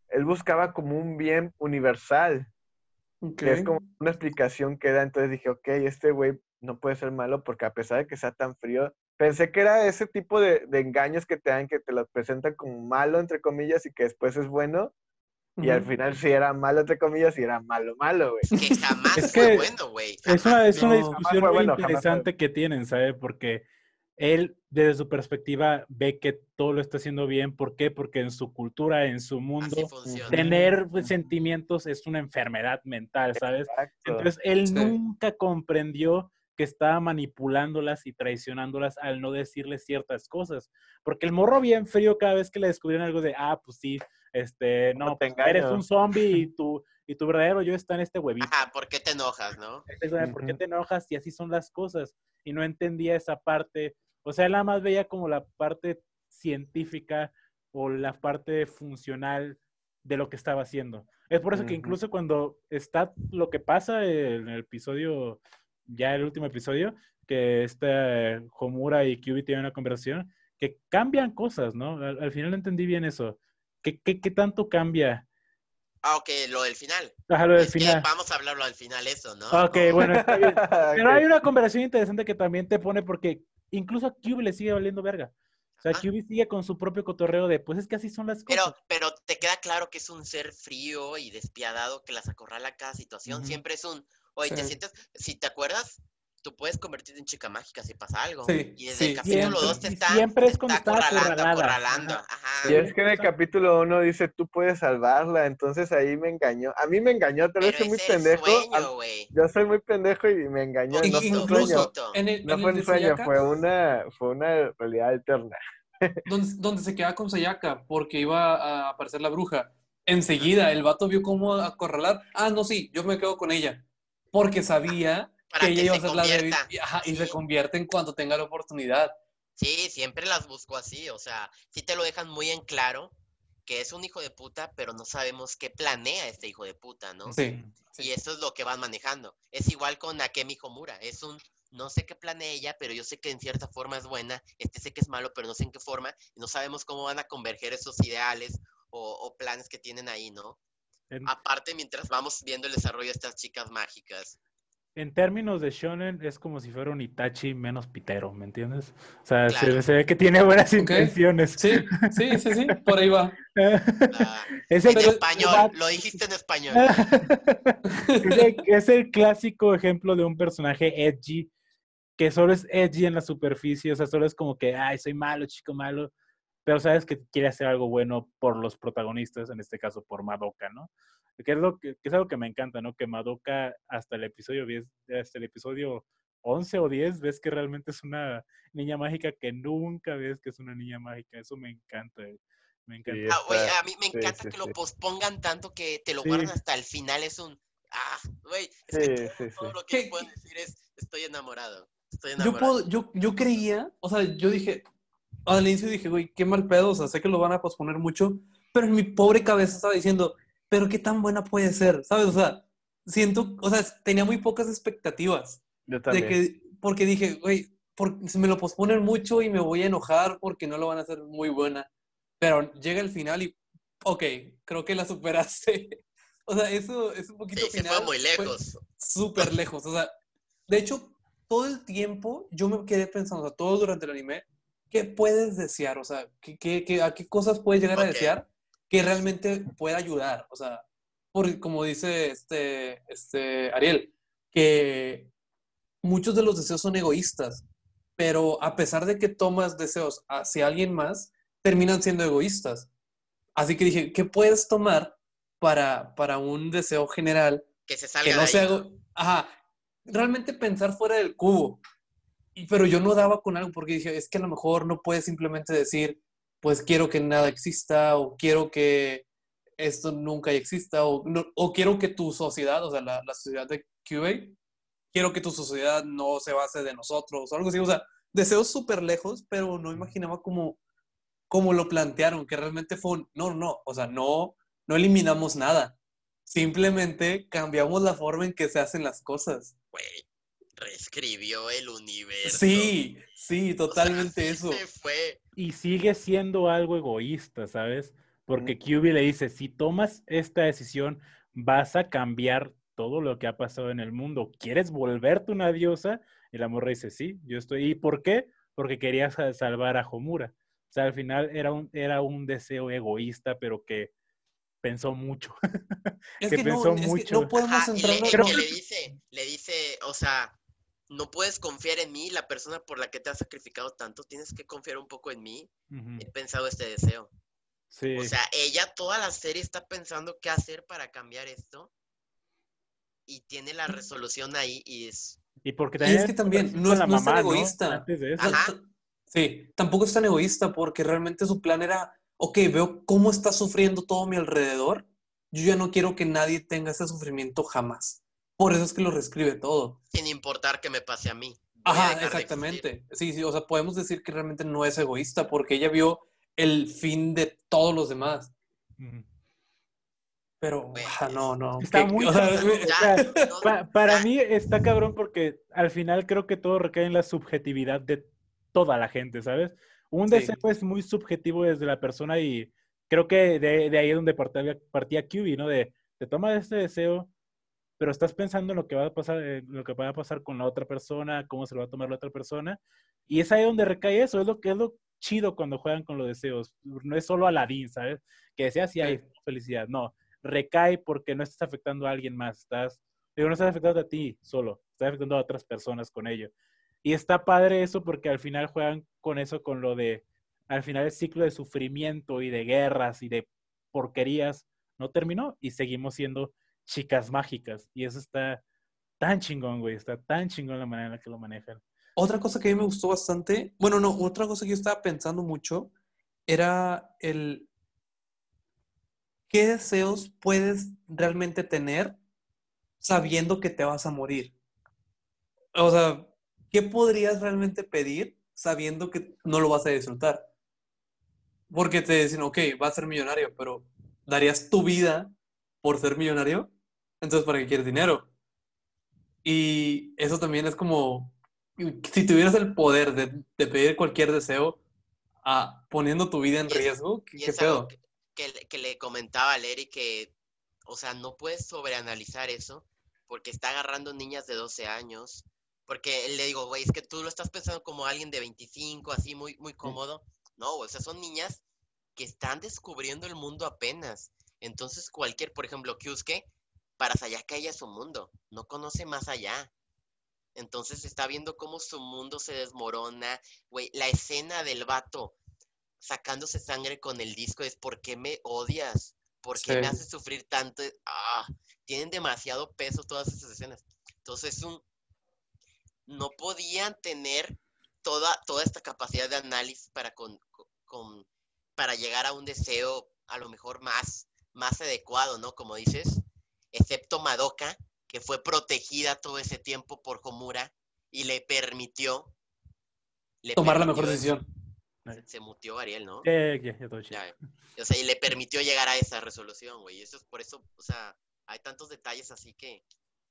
él buscaba como un bien universal, Ok. que es como una explicación que da. Entonces dije, ok, este güey no puede ser malo porque a pesar de que sea tan frío, pensé que era ese tipo de, de engaños que te dan, que te lo presentan como malo, entre comillas, y que después es bueno. Y al Ujú. final sí era malo, entre comillas, y era malo, malo, güey. Que jamás Es fue que bueno, güey. Es una, es una No, discusión fue muy bueno, fue interesante que tienen, ¿sabe? Porque él, desde su perspectiva, ve que todo lo está haciendo bien. ¿Por qué? Porque en su cultura, en su mundo, tener pues, sentimientos es una enfermedad mental, ¿sabes? Exacto. Entonces, él Sí. nunca comprendió que estaba manipulándolas y traicionándolas al no decirles ciertas cosas. Porque el morro bien frío cada vez que le descubrieron algo de, ah, pues sí, este, No no, te pues, eres un zombie y tu, y tu verdadero yo está en este huevito. Ajá, ¿por qué te enojas, no? ¿Por qué te enojas? Y así son las cosas. Y no entendía esa parte. O sea, él nada más veía como la parte científica o la parte funcional de lo que estaba haciendo. Es por eso que incluso cuando está lo que pasa en el episodio, ya el último episodio, que este Homura y Kyubi tienen una conversación, que cambian cosas, ¿no? Al, al final entendí bien eso. ¿Qué, qué, qué tanto cambia? Ah, ok, lo del final. Ajá, lo del Es que final. vamos a hablarlo al final, eso, ¿no? Ok, bueno, está bien. Pero hay una conversación interesante que también te pone porque incluso a le sigue valiendo verga. O sea, Ah. Kyubi sigue con su propio cotorreo de, pues es que así son las Pero, cosas. pero te queda claro que es un ser frío y despiadado que las acorrala a cada situación. Siempre es un, oye, te sientes, si te acuerdas, tú puedes convertirte en chica mágica si pasa algo. Sí, y desde el capítulo siempre. 2 te está, siempre es cuando está acorralando, acorralando. Ajá. Y es que en el capítulo 1 dice, tú puedes salvarla, entonces ahí me engañó. A mí me engañó, tal vez soy muy pendejo. sueño. Yo soy muy pendejo y me engañó. No fue un sueño. No fue un sueño, una, fue una realidad alterna. donde, donde se queda con Sayaka porque iba a aparecer la bruja. Enseguida el vato vio cómo acorralar. Ah, no, sí, yo me quedo con ella. Porque sabía Para que ella que iba a se ser la débil y, ajá, y se convierte en cuanto tenga la oportunidad. Sí, siempre las busco así, o sea, sí te lo dejan muy en claro que es un hijo de puta, pero no sabemos qué planea este hijo de puta, ¿no? Sí. Y eso es lo que van manejando. Es igual con Akemi Homura, es un no sé qué planea ella, pero yo sé que en cierta forma es buena, este sé que es malo, pero no sé en qué forma, y no sabemos cómo van a converger esos ideales o, o planes que tienen ahí, ¿no? En, Aparte, mientras vamos viendo el desarrollo de estas chicas mágicas. en términos de shonen, es como si fuera un Itachi menos pitero, ¿me entiendes? O sea, se- Claro. se, ve que tiene buenas Ok. intenciones. Sí, sí, sí, sí, por ahí va. ah, es en el, Pero- español, lo dijiste en español. es el- es el clásico ejemplo de un personaje edgy, que solo es edgy en la superficie, o sea, solo es como que, ay, soy malo, chico malo, pero sabes que quiere hacer algo bueno por los protagonistas, en este caso por Madoka, ¿no? Que es, lo que, que es algo que me encanta, ¿no? Que Madoka hasta el episodio 10, hasta el episodio 11 o 10, ves que realmente es una niña mágica que nunca ves que es una niña mágica, eso me encanta, eh, me encanta. Sí, Ah, a mí me sí, encanta sí, que lo sí. pospongan tanto que te lo Sí. guardan hasta el final. Es un. Ah, güey. Es que todo, sí, todo sí. lo que ¿Qué- pueden decir es: Estoy enamorado. Estoy Yo, enamorado. puedo, yo, yo creía, o sea, yo dije, al inicio dije, güey, qué mal pedo, o sea, sé que lo van a posponer mucho, pero en mi pobre cabeza estaba diciendo, pero qué tan buena puede ser, ¿sabes? O sea, siento, o sea, tenía muy pocas expectativas. Yo De que, porque dije, güey, por, si me lo posponen mucho y me voy a enojar porque no lo van a hacer muy buena. Pero llega el final y, ok, creo que la superaste. O sea, eso es un poquito Sí, se final. fue muy lejos. Súper lejos. O sea, de hecho, todo el tiempo yo me quedé pensando, o sea, todo durante el anime, ¿qué puedes desear? O sea, ¿qué, qué, qué- a qué cosas puedes llegar Ok. a desear que realmente pueda ayudar? O sea, por, como dice este, este Ariel, que muchos de los deseos son egoístas, pero a pesar de que tomas deseos hacia alguien más, terminan siendo egoístas. Así que dije, ¿qué puedes tomar para, para un deseo general Que se salga que de no ahí. sea Ajá, realmente pensar fuera del cubo. Pero yo no daba con algo porque dije, es que a lo mejor no puedes simplemente decir, pues quiero que nada exista o quiero que esto nunca exista o, no- o quiero que tu sociedad, o sea, la, la sociedad de QA, quiero que tu sociedad no se base de nosotros o algo así. O sea, deseos súper lejos, pero no imaginaba cómo, cómo lo plantearon, que realmente fue un, no, no, o sea, no, no eliminamos nada. Simplemente cambiamos la forma en que se hacen las cosas. Güey, reescribió el universo. Sí, sí, O sea, totalmente eso. se fue. Y sigue siendo algo egoísta, ¿sabes? Porque QB le dice, si tomas esta decisión, vas a cambiar todo lo que ha pasado en el mundo. ¿Quieres volverte una diosa? Y la morra dice, sí, yo estoy. ¿Y por qué? Porque quería sa- salvar a Homura. O sea, al final era un, era un deseo egoísta, pero que pensó mucho. Es que que, no, pensó es que mucho. no podemos le, no, que le dice, le dice, o sea, no puedes confiar en mí, la persona por la que te has sacrificado tanto, tienes que confiar un poco en mí. He pensado este deseo. Sí. O sea, ella toda la serie está pensando qué hacer para cambiar esto. Y tiene la resolución ahí y es... y porque y también es que también no es, la no es tan egoísta. Antes de eso. O sea, Ajá. t- Sí, tampoco es tan egoísta porque realmente su plan era, ok, veo cómo está sufriendo todo a mi alrededor. Yo ya no quiero que nadie tenga ese sufrimiento jamás. Por eso es que lo reescribe todo. Sin importar que me pase a mí. Ajá, exactamente. Sí, sí, o sea, podemos decir que realmente no es egoísta porque ella vio el fin de todos los demás. Pero, Pues, ajá, no, no. Está muy o sea, cabrón. me- O sea, No, Pa- para mí está cabrón porque al final creo que todo recae en la subjetividad de toda la gente, ¿sabes? Un Sí. deseo es muy subjetivo desde la persona y creo que de, de ahí es donde partía, partía QB, ¿no? De, te toma este deseo, pero estás pensando en lo que va a pasar, en lo que va a pasar con la otra persona, cómo se lo va a tomar la otra persona, y es ahí donde recae eso, es lo que es lo chido cuando juegan con los deseos. No es solo Aladín, ¿sabes? Que decía si hay felicidad, no, recae porque no estás afectando a alguien más, estás Digo, no estás afectando a ti solo, estás afectando a otras personas con ello. Y está padre eso porque al final juegan con eso, con lo de, al final el ciclo de sufrimiento y de guerras y de porquerías no terminó y seguimos siendo chicas mágicas. Y eso está tan chingón, güey, está tan chingón la manera en la que lo manejan. Otra cosa que a mí me gustó bastante, bueno, no, otra cosa que yo estaba pensando mucho era el qué deseos puedes realmente tener sabiendo que te vas a morir. O sea, ¿qué podrías realmente pedir sabiendo que no lo vas a disfrutar? Porque te dicen, ok, vas a ser millonario, pero ¿darías tu vida por ser millonario? Entonces, ¿para qué quieres dinero? Y eso también es como, si tuvieras el poder de, de pedir cualquier deseo, ah, poniendo tu vida en riesgo, ¿qué, qué pedo? que, que le- que le comentaba a Lery que, o sea, no puedes sobreanalizar eso porque está agarrando niñas de 12 años. Porque le digo, güey, es que tú lo estás pensando como alguien de 25, así muy, muy cómodo. No, o sea, son niñas que están descubriendo el mundo apenas. Entonces, cualquier, por ejemplo, Kyusuke, para Sayaka ella es su mundo, no conoce más allá. Entonces está viendo cómo su mundo se desmorona. Güey, la escena del vato sacándose sangre con el disco es ¿por qué me odias? ¿Por qué me haces sufrir tanto? Ah, tienen demasiado peso todas esas escenas. Entonces, un, no podían tener toda, toda esta capacidad de análisis para, con, con- para llegar a un deseo a lo mejor más, más adecuado, ¿no? Como dices, excepto Madoka, que fue protegida todo ese tiempo por Homura y le permitió... le Tomar la mejor permitió- decisión. Se, se mutió Ariel, ¿no? Eh, ya, ya todo chido. Ya, o sea, y le permitió llegar a esa resolución, güey. Y eso es por eso, o sea, hay tantos detalles así que...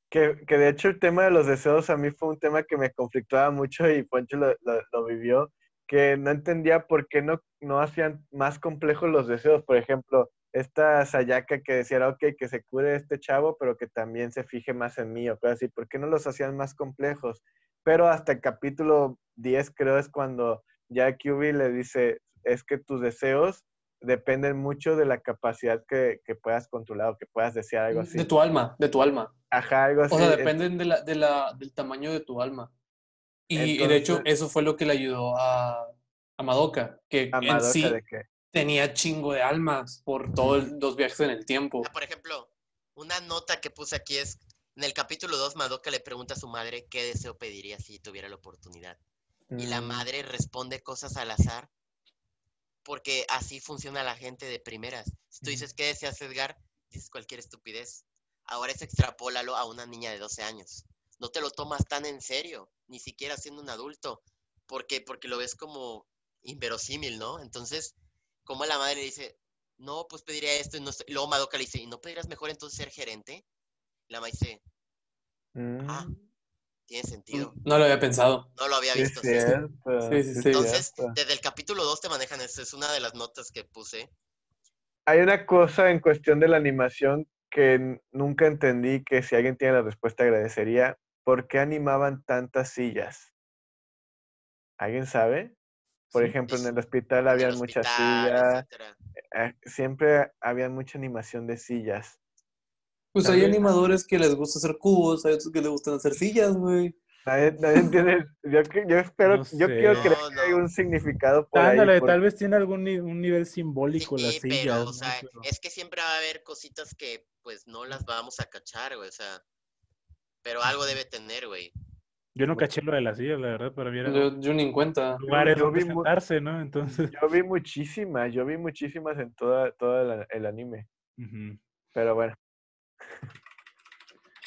Que, que de hecho el tema de los deseos a mí fue un tema que me conflictuaba mucho y Poncho lo, lo- lo vivió, que no entendía por qué no, no hacían más complejos los deseos. Por ejemplo, esta Sayaka que decía, ok, que se cure este chavo, pero que también se fije más en mí o cosas así. ¿Por qué no los hacían más complejos? Pero hasta el capítulo 10 creo es cuando ya QB le dice, es que tus deseos dependen mucho de la capacidad que, que puedas controlar o que puedas desear algo así. De tu alma, de tu alma. Ajá, algo así. O sea, dependen de la, de la, del tamaño de tu alma. Y, y de hecho, Entonces- eso fue lo que le ayudó a, a Madoka, que a en Madoka sí de tenía chingo de almas por todos los viajes en el tiempo. Ah, por ejemplo, una nota que puse aquí es, en el capítulo 2, Madoka le pregunta a su madre qué deseo pediría si tuviera la oportunidad. Y la Mm, madre responde cosas al azar, porque así funciona la gente de primeras. Si tú dices, ¿qué deseas, Edgar? Dices cualquier estupidez. Ahora eso extrapólalo a una niña de 12 años. No te lo tomas tan en serio, ni siquiera siendo un adulto. ¿Por qué? Porque lo ves como inverosímil, ¿no? Entonces, como la madre le dice, no, pues pediría esto, y, no luego Madoka le dice, ¿y no pedirás mejor entonces ser gerente? Y la madre dice, mm, ah, tiene sentido. No lo había pensado. No lo había visto Sí, sí, sí sí. Entonces, cierto. desde el capítulo 2 te manejan eso, es una de las notas que puse. Hay una cosa en cuestión de la animación que nunca entendí, que si alguien tiene la respuesta agradecería. ¿Por qué animaban tantas sillas? ¿Alguien sabe? Por Sí. ejemplo, en el hospital había muchas sillas, eh, siempre había mucha animación de sillas. Pues hay animadores que les gusta hacer cubos, hay otros que les gustan hacer sillas, güey. Nadie, nadie entiende, yo, yo espero, No yo quiero creer No, que hay un significado por ahí. Ándale, porque- tal vez tiene algún un nivel simbólico la Sí, silla. pero, o sea, Pero- es que siempre va a haber cositas que, pues, no las vamos a cachar, güey, o sea, pero algo debe tener, güey. Yo no caché lo de la silla, la verdad, para mí era Yo, yo ni en cuenta. lugares yo donde vi sentarse, ¿no? Entonces, Yo vi muchísimas, yo vi muchísimas en toda, todo el, el anime. Pero bueno,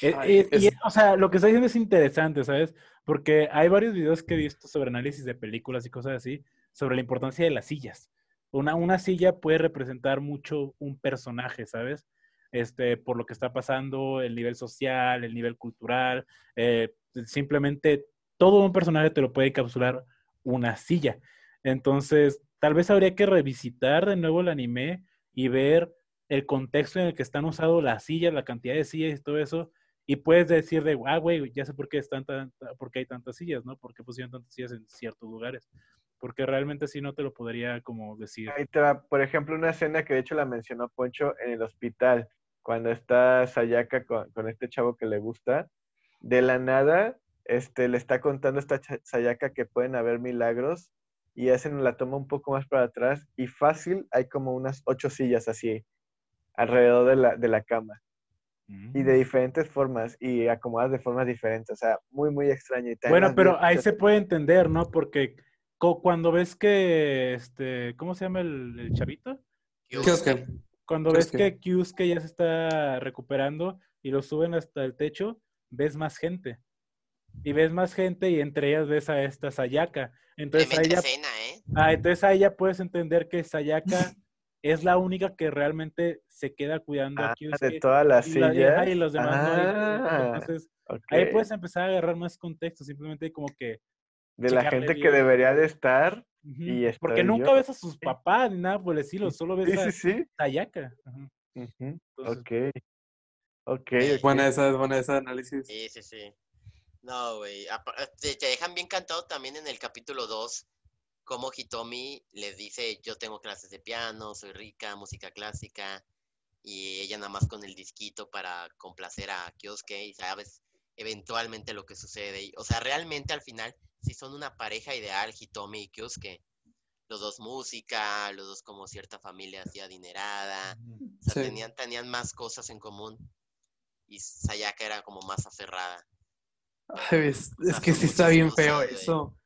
Eh, Ay, eh, y, es- o sea, lo que está diciendo es interesante, ¿sabes? Porque hay varios videos que he visto sobre análisis de películas y cosas así, sobre la importancia de las sillas. Una, una silla puede representar mucho un personaje, ¿sabes? Este, por lo que está pasando, el nivel social, el nivel cultural, eh, simplemente todo un personaje te lo puede encapsular una silla. Entonces, tal vez habría que revisitar de nuevo el anime y ver el contexto en el que están usados las sillas, la cantidad de sillas y todo eso, y puedes decir de, ah, güey, ya sé por qué, están tan, por qué hay tantas sillas, ¿no? ¿Por qué pusieron tantas sillas en ciertos lugares? Porque realmente sí no te lo podría como decir. Por ejemplo, una escena que de hecho la mencionó Poncho en el hospital, cuando está Sayaka con este chavo que le gusta, de la nada, este, le está contando a esta Sayaka que pueden haber milagros y hacen la toma un poco más para atrás y fácil hay como unas ocho sillas así alrededor de la, de la cama. Y de mm. diferentes formas y acomodadas de formas diferentes. O sea, muy, muy extraño. bueno, pero ahí se puede entender, ¿no? Porque cuando ves que, este, ¿cómo se llama el, chavito? Kyusuke. Cuando ves que Kyusuke ya se está recuperando y lo suben hasta el techo, ves más gente. Y ves más gente y entre ellas ves a esta Sayaka. Entonces ahí, ya, ¿eh? ah, entonces ahí ya puedes entender que Sayaka es la única que realmente se queda cuidando ah, aquí. De todas las sillas. Y los demás ah, Entonces, ahí puedes empezar a agarrar más contexto, simplemente como que. De la gente que debería de estar. y Porque nunca ves a sus papás ni nada por el estilo, solo ves a sí, Sayaka. ok. Ok. Buena esa, buena esa análisis. Sí, sí, sí. No, güey. Te, te dejan bien cantado también en el capítulo 2 como Hitomi le dice, yo tengo clases de piano, soy rica, música clásica, y ella nada más con el disquito para complacer a Kyosuke y sabes eventualmente lo que sucede. O sea, realmente al final sí son una pareja ideal, Hitomi y Kyosuke. Los dos música, los dos como cierta familia así adinerada. O sea, tenían, tenían más cosas en común. Y Sayaka era como más aferrada. es, que sí está bien feo eso.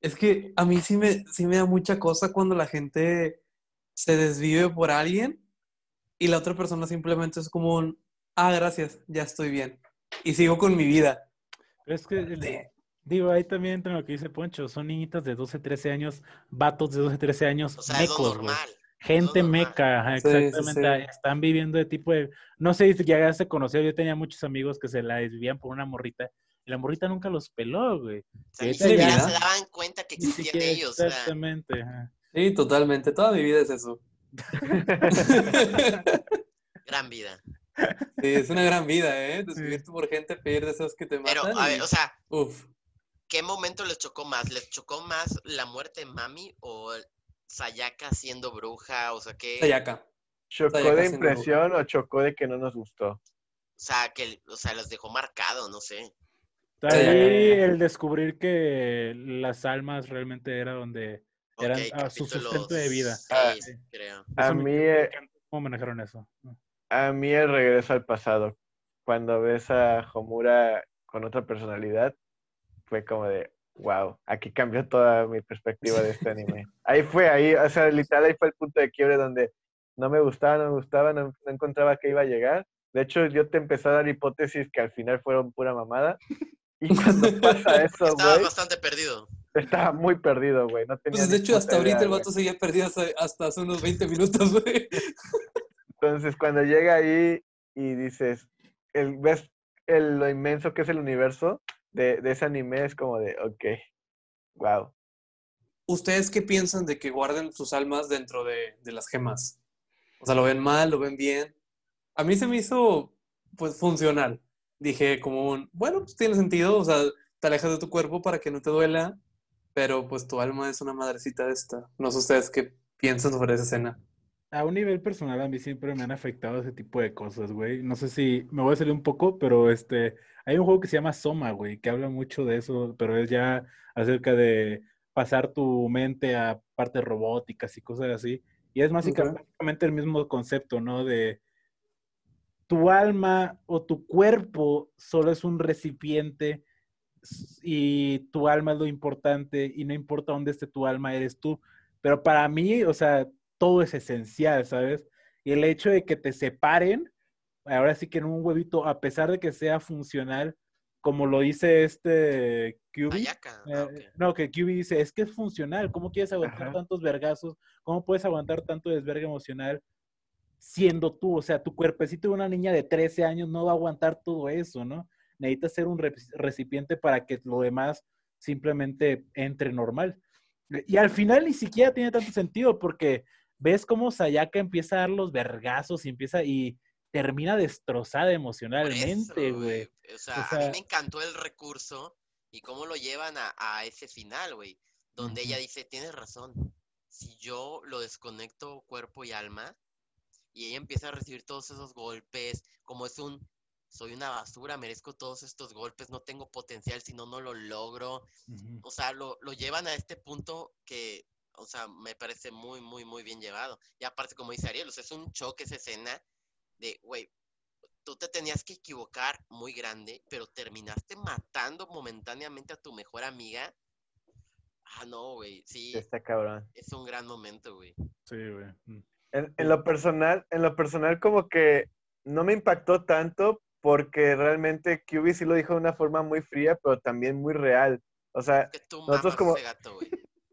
Es que a mí sí me, sí me da mucha cosa cuando la gente se desvive por alguien y la otra persona simplemente es como un, ah, gracias, ya estoy bien. Y sigo con mi vida. Pero es que, digo, ahí también entra lo que dice Poncho, son niñitas de 12, 13 años, vatos de 12, 13 años, o sea, mecos, normal. Gente meca, exactamente. Están viviendo de tipo de. No sé si ya se conoció. Yo tenía muchos amigos que se la desvivían por una morrita la morrita nunca los peló, güey. ya se daban cuenta que existían ellos. Exactamente. Sí, totalmente. Toda mi vida es eso. gran vida. Sí, es una gran vida, ¿eh? Descubrirte por gente, pedir deseos que te matan. Pero, a ver, o sea, uf. ¿qué momento les chocó más? ¿Les chocó más la muerte de Mami o Sayaka siendo bruja? O sea, ¿qué? Sayaka. ¿Chocó de impresión o chocó de que no nos gustó? O sea, que, o sea, los dejó marcado, no sé. Ahí el descubrir que las almas realmente era donde eran su sustento de vida. Ah, creo. A mí, eh, ¿cómo manejaron eso? A mí el regreso al pasado, cuando ves a Homura con otra personalidad, fue como de, wow, aquí cambió toda mi perspectiva de este anime. ahí fue, ahí, o sea, literal, ahí fue el punto de quiebre donde no me gustaba, no me gustaba, no, no encontraba que iba a llegar. De hecho, yo te empecé a dar hipótesis que al final fueron pura mamada. Y cuando pasa eso, güey. Estaba bastante perdido. Estaba muy perdido, güey. No tenía pues de hecho, hasta ahorita el vato seguía perdido hasta, hace unos 20 minutos, güey. Entonces, cuando llega ahí y dices, el, ves el, lo inmenso que es el universo de, de ese anime, es como de, ok, wow. ¿Ustedes qué piensan de que guarden sus almas dentro de, de las gemas? O sea, ¿lo ven mal? ¿Lo ven bien? A mí se me hizo, pues, funcional dije como un, bueno, pues tiene sentido, o sea, te alejas de tu cuerpo para que no te duela, pero pues tu alma es una madrecita de esta. No sé ustedes qué piensan sobre esa escena. A un nivel personal a mí siempre me han afectado ese tipo de cosas, güey. No sé si me voy a salir un poco, pero este, hay un juego que se llama Soma, güey, que habla mucho de eso, pero es ya acerca de pasar tu mente a partes robóticas y cosas así. Y es básicamente el mismo concepto, ¿no? De tu alma o tu cuerpo solo es un recipiente y tu alma es lo importante y no importa dónde esté tu alma, eres tú. Pero para mí, o sea, todo es esencial, ¿sabes? Y el hecho de que te separen, ahora sí que en un huevito, a pesar de que sea funcional, como lo dice este QB, Ayaka. eh, Ah, ok. no, que QB dice, es que es funcional, ¿cómo quieres aguantar Ajá. tantos vergazos? ¿Cómo puedes aguantar tanto desvergue emocional siendo tú? O sea, tu cuerpecito de una niña de 13 años no va a aguantar todo eso, ¿no? Necesitas ser un recipiente para que lo demás simplemente entre normal. Y al final ni siquiera tiene tanto sentido porque ves cómo Sayaka empieza a dar los vergazos y empieza y termina destrozada emocionalmente, güey. O sea, O a mí me encantó el recurso y cómo lo llevan a, a ese final, güey. Donde ella dice, tienes razón. Si yo lo desconecto cuerpo y alma, y ella empieza a recibir todos esos golpes, como es un, soy una basura, merezco todos estos golpes, no tengo potencial, si no, no lo logro. O sea, lo, lo llevan a este punto que, o sea, me parece muy, muy, muy bien llevado. Y aparte, como dice Ariel, o sea, es un choque esa escena de, güey, tú te tenías que equivocar muy grande, pero terminaste matando momentáneamente a tu mejor amiga. Ah, no, güey, sí, Está cabrón. es un gran momento, güey. Sí, güey. Mm. En, en lo personal, en lo personal como que no me impactó tanto porque realmente QB sí lo dijo de una forma muy fría, pero también muy real. O sea, Es que tú nosotros como- ese gato, güey.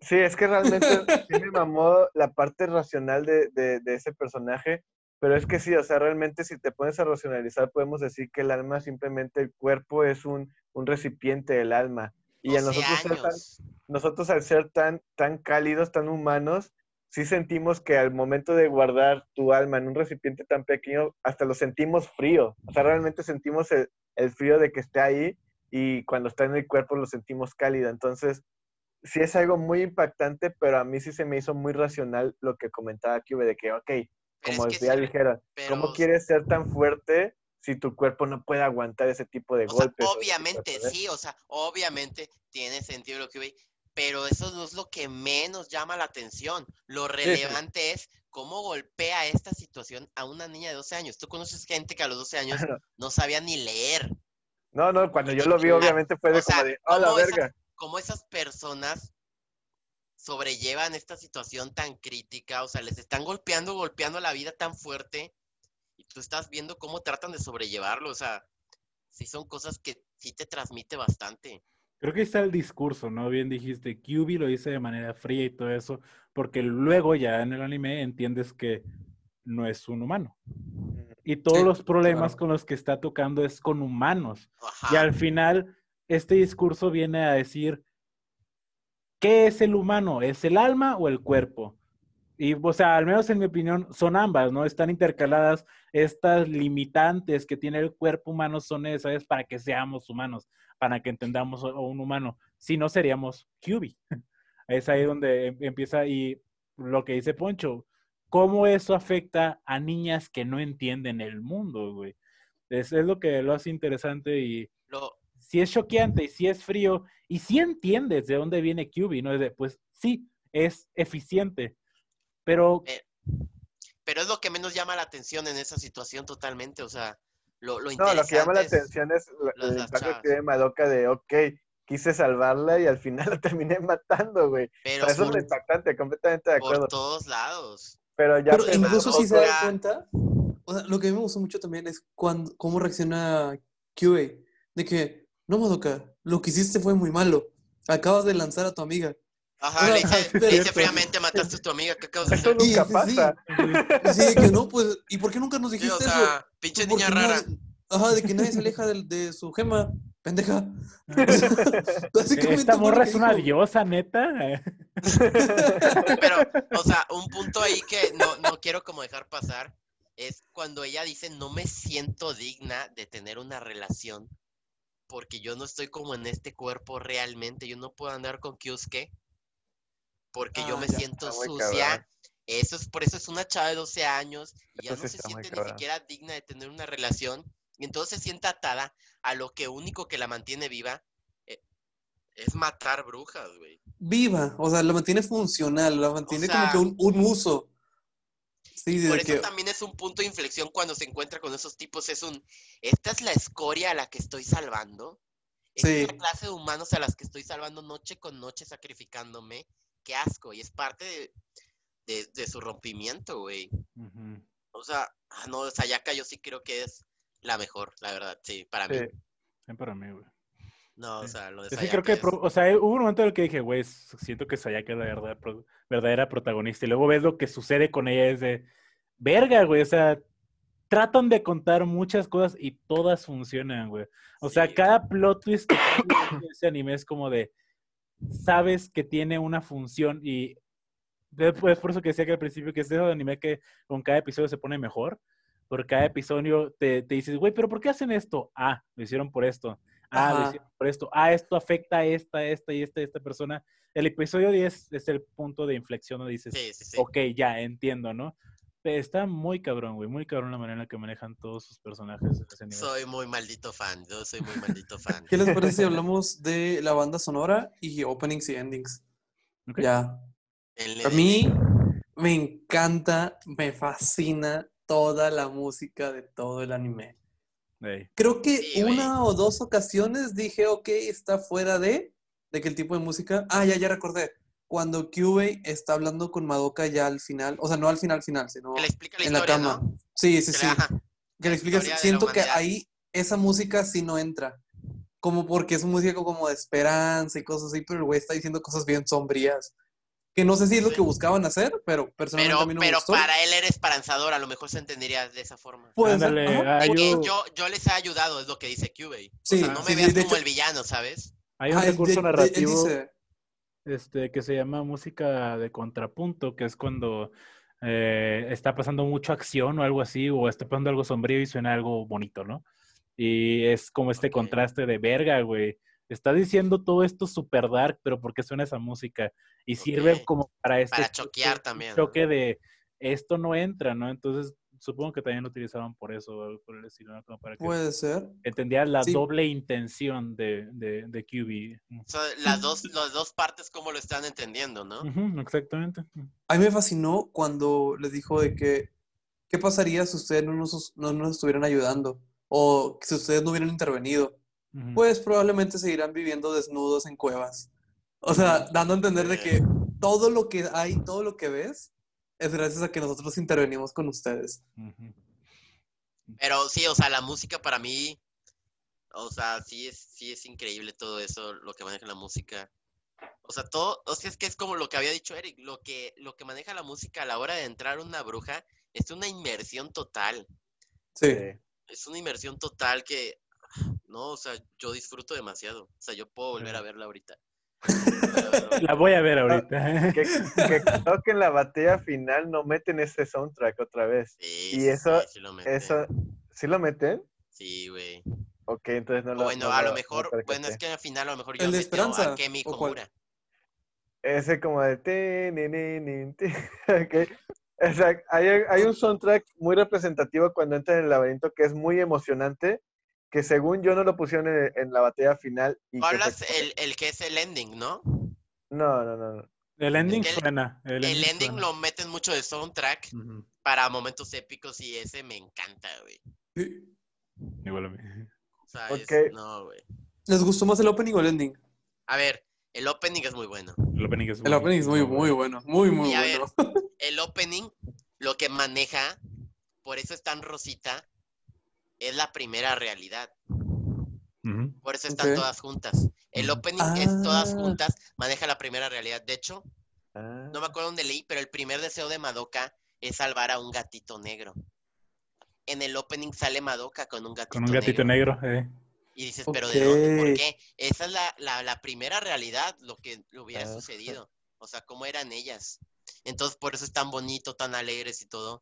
Sí, es que realmente sí me mamó la parte racional de, de- de ese personaje, pero es que sí, o sea, realmente si te pones a racionalizar, podemos decir que el alma, simplemente el cuerpo es un, un recipiente del alma. Y a 12 nosotros ser tan, años. nosotros al ser tan, tan cálidos, tan humanos, sí sentimos que al momento de guardar tu alma en un recipiente tan pequeño, hasta lo sentimos frío. O sea, realmente sentimos el, el frío de que esté ahí y cuando está en el cuerpo lo sentimos cálido. Entonces, sí es algo muy impactante, pero a mí sí se me hizo muy racional lo que comentaba Cube, de que, ok, Pero como ya se- dijeron, ¿cómo pero- quieres ser tan fuerte si tu cuerpo no puede aguantar ese tipo de O golpes? obviamente, de- sí, o sea, obviamente tiene sentido lo que vi, pero eso no es lo que menos llama la atención. Lo sí. relevante es cómo golpea esta situación a una niña de 12 años. Tú conoces gente que a los 12 años no sabía ni leer. No, no, cuando yo lo vi, obviamente fue de O sea, como de, ¡a la ¿cómo esas- verga! Cómo esas personas sobrellevan esta situación tan crítica, o sea, les están golpeando, golpeando la vida tan fuerte, y tú estás viendo cómo tratan de sobrellevarlo, o sea, sí son cosas que sí te transmite bastante. Creo que está el discurso, ¿no? Bien dijiste, QB lo dice de manera fría y todo eso, porque luego ya en el anime entiendes que no es un humano. Y todos Sí, los problemas claro. con los que está tocando es con humanos. Ajá. Y al final, este discurso viene a decir, ¿qué es el humano? ¿Es el alma o el cuerpo? Y, o sea, al menos en mi opinión, son ambas, ¿no? Están intercaladas. Estas limitantes que tiene el cuerpo humano son necesarias para que seamos humanos, para que entendamos a un humano. Si no, seríamos QB. Es ahí donde em- empieza y lo que dice Poncho, cómo eso afecta a niñas que no entienden el mundo, güey. Es, es lo que lo hace interesante y Lo, si es choqueante y si es frío y si entiendes de dónde viene QB, ¿no? Es de, pues sí, es eficiente, pero Eh, pero es lo que menos llama la atención en esa situación totalmente, o sea, lo, lo No, lo que llama la interesante atención es las- el impacto que tiene Madoka de, ok, quise salvarla y al final la terminé matando, güey. O pero sea, eso es por, impactante, completamente de por acuerdo. todos lados. Pero ya Pero incluso si se da cuenta, o sea, lo que a mí me gustó mucho también es cuando, cómo reacciona QA. De que, no, Madoka, lo que hiciste fue muy malo. Acabas de lanzar a tu amiga. Ajá, le dice, pero- le dice fríamente, mataste a tu amiga, ¿qué acabas de eso hacer? Sí, nunca sí, pasa. Sí, de que no, pues, ¿y por qué nunca nos Sí, dijiste o eso? sea, pinche Pues niña rara. nadie- ajá, de que nadie se aleja de, de su gema, pendeja. Básicamente esta morra es una diosa, neta. Pero, o sea, un punto ahí que no, no quiero como dejar pasar es cuando ella dice, no me siento digna de tener una relación porque yo no estoy como en este cuerpo realmente, yo no puedo andar con Kyusuke porque yo Ah, me ya, siento sucia. cabrón. Eso es, por eso es una chava de 12 años y ya no se siente ni cabrón. siquiera digna de tener una relación y entonces se siente atada a lo que único que la mantiene viva eh, es matar brujas, güey. Viva, o sea, la mantiene funcional, la mantiene sea- como que un, un uso. Sí, Por eso que, también es un punto de inflexión cuando se encuentra con esos tipos. Es un, esta es la escoria a la que estoy salvando. Esta es la clase de humanos a las que estoy salvando noche con noche sacrificándome. Qué asco. Y es parte de, de- de su rompimiento, güey. Ujú. O sea, ah, no, Sayaka yo sí creo que es la mejor, la verdad. Sí, para mí. Sí, para mí, güey. No, o sea, lo de Es Sayaka creo que, es- o sea, hubo un momento en el que dije, güey, siento que Sayaka es la verdadera, pro- verdadera protagonista. Y luego ves lo que sucede con ella, es de, verga, güey, o sea, tratan de contar muchas cosas y todas funcionan, güey. O sea, Sí. cada plot twist que tiene ese anime es como de, sabes que tiene una función y después por eso que decía que al principio que es de anime que con cada episodio se pone mejor. Por cada episodio te, te dices, güey, pero ¿por qué hacen esto? Ah, lo hicieron por esto. Ah, lo Ajá. hicieron por esto. Ah, esto afecta a esta, esta y esta y esta persona. El episodio 10 es el punto de inflexión donde dices, Sí, sí, sí. ok, ya entiendo, ¿no? Pero está muy cabrón, güey, muy cabrón la manera en la que manejan todos sus personajes. en ese anime. Soy muy maldito fan. Yo soy muy maldito fan. ¿Qué les parece si hablamos de la banda sonora y openings y endings? Ok. Ya. El A mí me encanta, me fascina toda la música de todo el anime. Creo que Sí, una o dos ocasiones dije, ok, está fuera de, de que el tipo de música. Ah, ya, ya recordé. Cuando Kyubey está hablando con Madoka ya al final, o sea, no al final, final, sino Que le explica la en la cama. ¿no? Sí, sí, Que sí. Que le la siento que ahí esa música sí no entra. Como porque es música como de esperanza y cosas así, pero el güey está diciendo cosas bien sombrías. Que no sé si es lo que buscaban hacer, pero personalmente Pero, a mí no me pero gustó. para él era esperanzador, a lo mejor se entendería de esa forma. Ándale, ajá, De que yo- les he ayudado, es lo que dice Cubey. Sí, o sea, no me sí, veas como hecho- el villano, ¿sabes? Hay un recurso de- de- él narrativo dice, este, que se llama música de contrapunto, que es cuando eh, está pasando mucha acción o algo así, o está pasando algo sombrío y suena algo bonito, ¿no? Y es como este contraste de verga, güey. Está diciendo todo esto super dark, pero ¿por qué suena esa música? Y sirve como para este Para choquear choque- también, choque de esto no entra, ¿no? Entonces supongo que también lo utilizaban por eso, por el estilo, ¿no? Como para que puede ser. entendieras la Sí. doble intención de, de, de QB. O sea, las dos, las dos partes como lo están entendiendo, ¿no? Exactamente. A mí me fascinó cuando les dijo de que, ¿qué pasaría si ustedes no nos, no nos estuvieran ayudando? O si ustedes no hubieran intervenido. Pues probablemente seguirán viviendo desnudos en cuevas. O sea, dando a entender de que todo lo que hay, todo lo que ves, es gracias a que nosotros intervenimos con ustedes. Pero sí, o sea, la música para mí, o sea, sí es, sí es increíble todo eso, lo que maneja la música. O sea, todo, o sea, es que es como lo que había dicho Eric, lo que, lo que maneja la música a la hora de entrar una bruja es una inmersión total. Sí. Es una inmersión total que, no, o sea, yo disfruto demasiado. O sea, yo puedo volver a verla ahorita. La voy a ver ahorita. Que, que creo que en la batalla final no meten ese soundtrack otra vez. Sí, Y sí, eso- sí, sí lo meten. Eso, ¿sí lo meten? Sí, güey. Ok, entonces no O lo bueno, no a lo mejor, bueno, es que al final a lo mejor yo ¿El de metí Esperanza, a Kemi? Komura. Ese como de... ti, ni, ni, ni, ti. Ok. O sea, hay, hay un soundtrack muy representativo cuando entran en el laberinto que es muy emocionante, que según yo no lo pusieron en, en la batalla final. Y que hablas fue- el, el que es el ending, ¿no? No, no, no. no. El ending el- suena. El, El ending suena. lo meten mucho de soundtrack para momentos épicos y ese me encanta, güey. Sí. Igual a mí. O sea, es- Ok. no, güey. ¿Les gustó más el opening o el ending? A ver, el opening es muy bueno. El opening es El opening es muy, muy bueno. Muy, muy Y a ver, bueno. El opening, lo que maneja, por eso es tan rosita, es la primera realidad. Por eso están todas juntas. El opening es todas Ah. juntas, maneja la primera realidad. De hecho, Ah, no me acuerdo dónde leí, pero el primer deseo de Madoka es salvar a un gatito negro. En el opening sale Madoka con un gatito, Con un gatito negro. eh. Y dices, pero ¿de dónde? ¿Por qué? Esa es la, la, la primera realidad, lo que le hubiera Ah. sucedido. O sea, cómo eran ellas. Entonces, por eso es tan bonito, tan alegres y todo.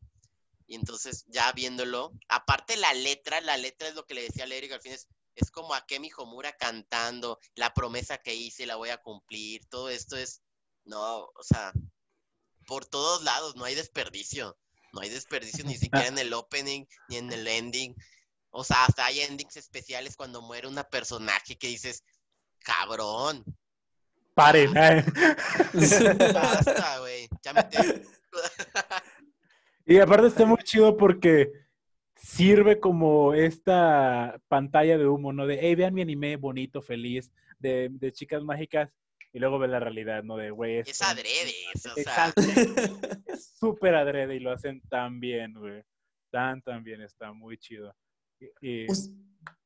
Y entonces, ya viéndolo, aparte la letra, la letra es lo que le decía a Eric al fin, es, es como a Kemi Homura cantando, la promesa que hice la voy a cumplir, todo esto es, no, o sea, por todos lados, no hay desperdicio. No hay desperdicio ni siquiera en el opening ni en el ending. O sea, hasta hay endings especiales cuando muere una personaje que dices, cabrón, Paren. eh. basta, güey. Ya me te- Y aparte está muy chido porque sirve como esta pantalla de humo, ¿no? De, hey, vean mi anime bonito, feliz, de, de chicas mágicas, y luego ve la realidad, ¿no? De, güey, Es adrede, es, o sea, es súper adrede y lo hacen tan bien, güey. Tan, tan bien, está muy chido. Y, y-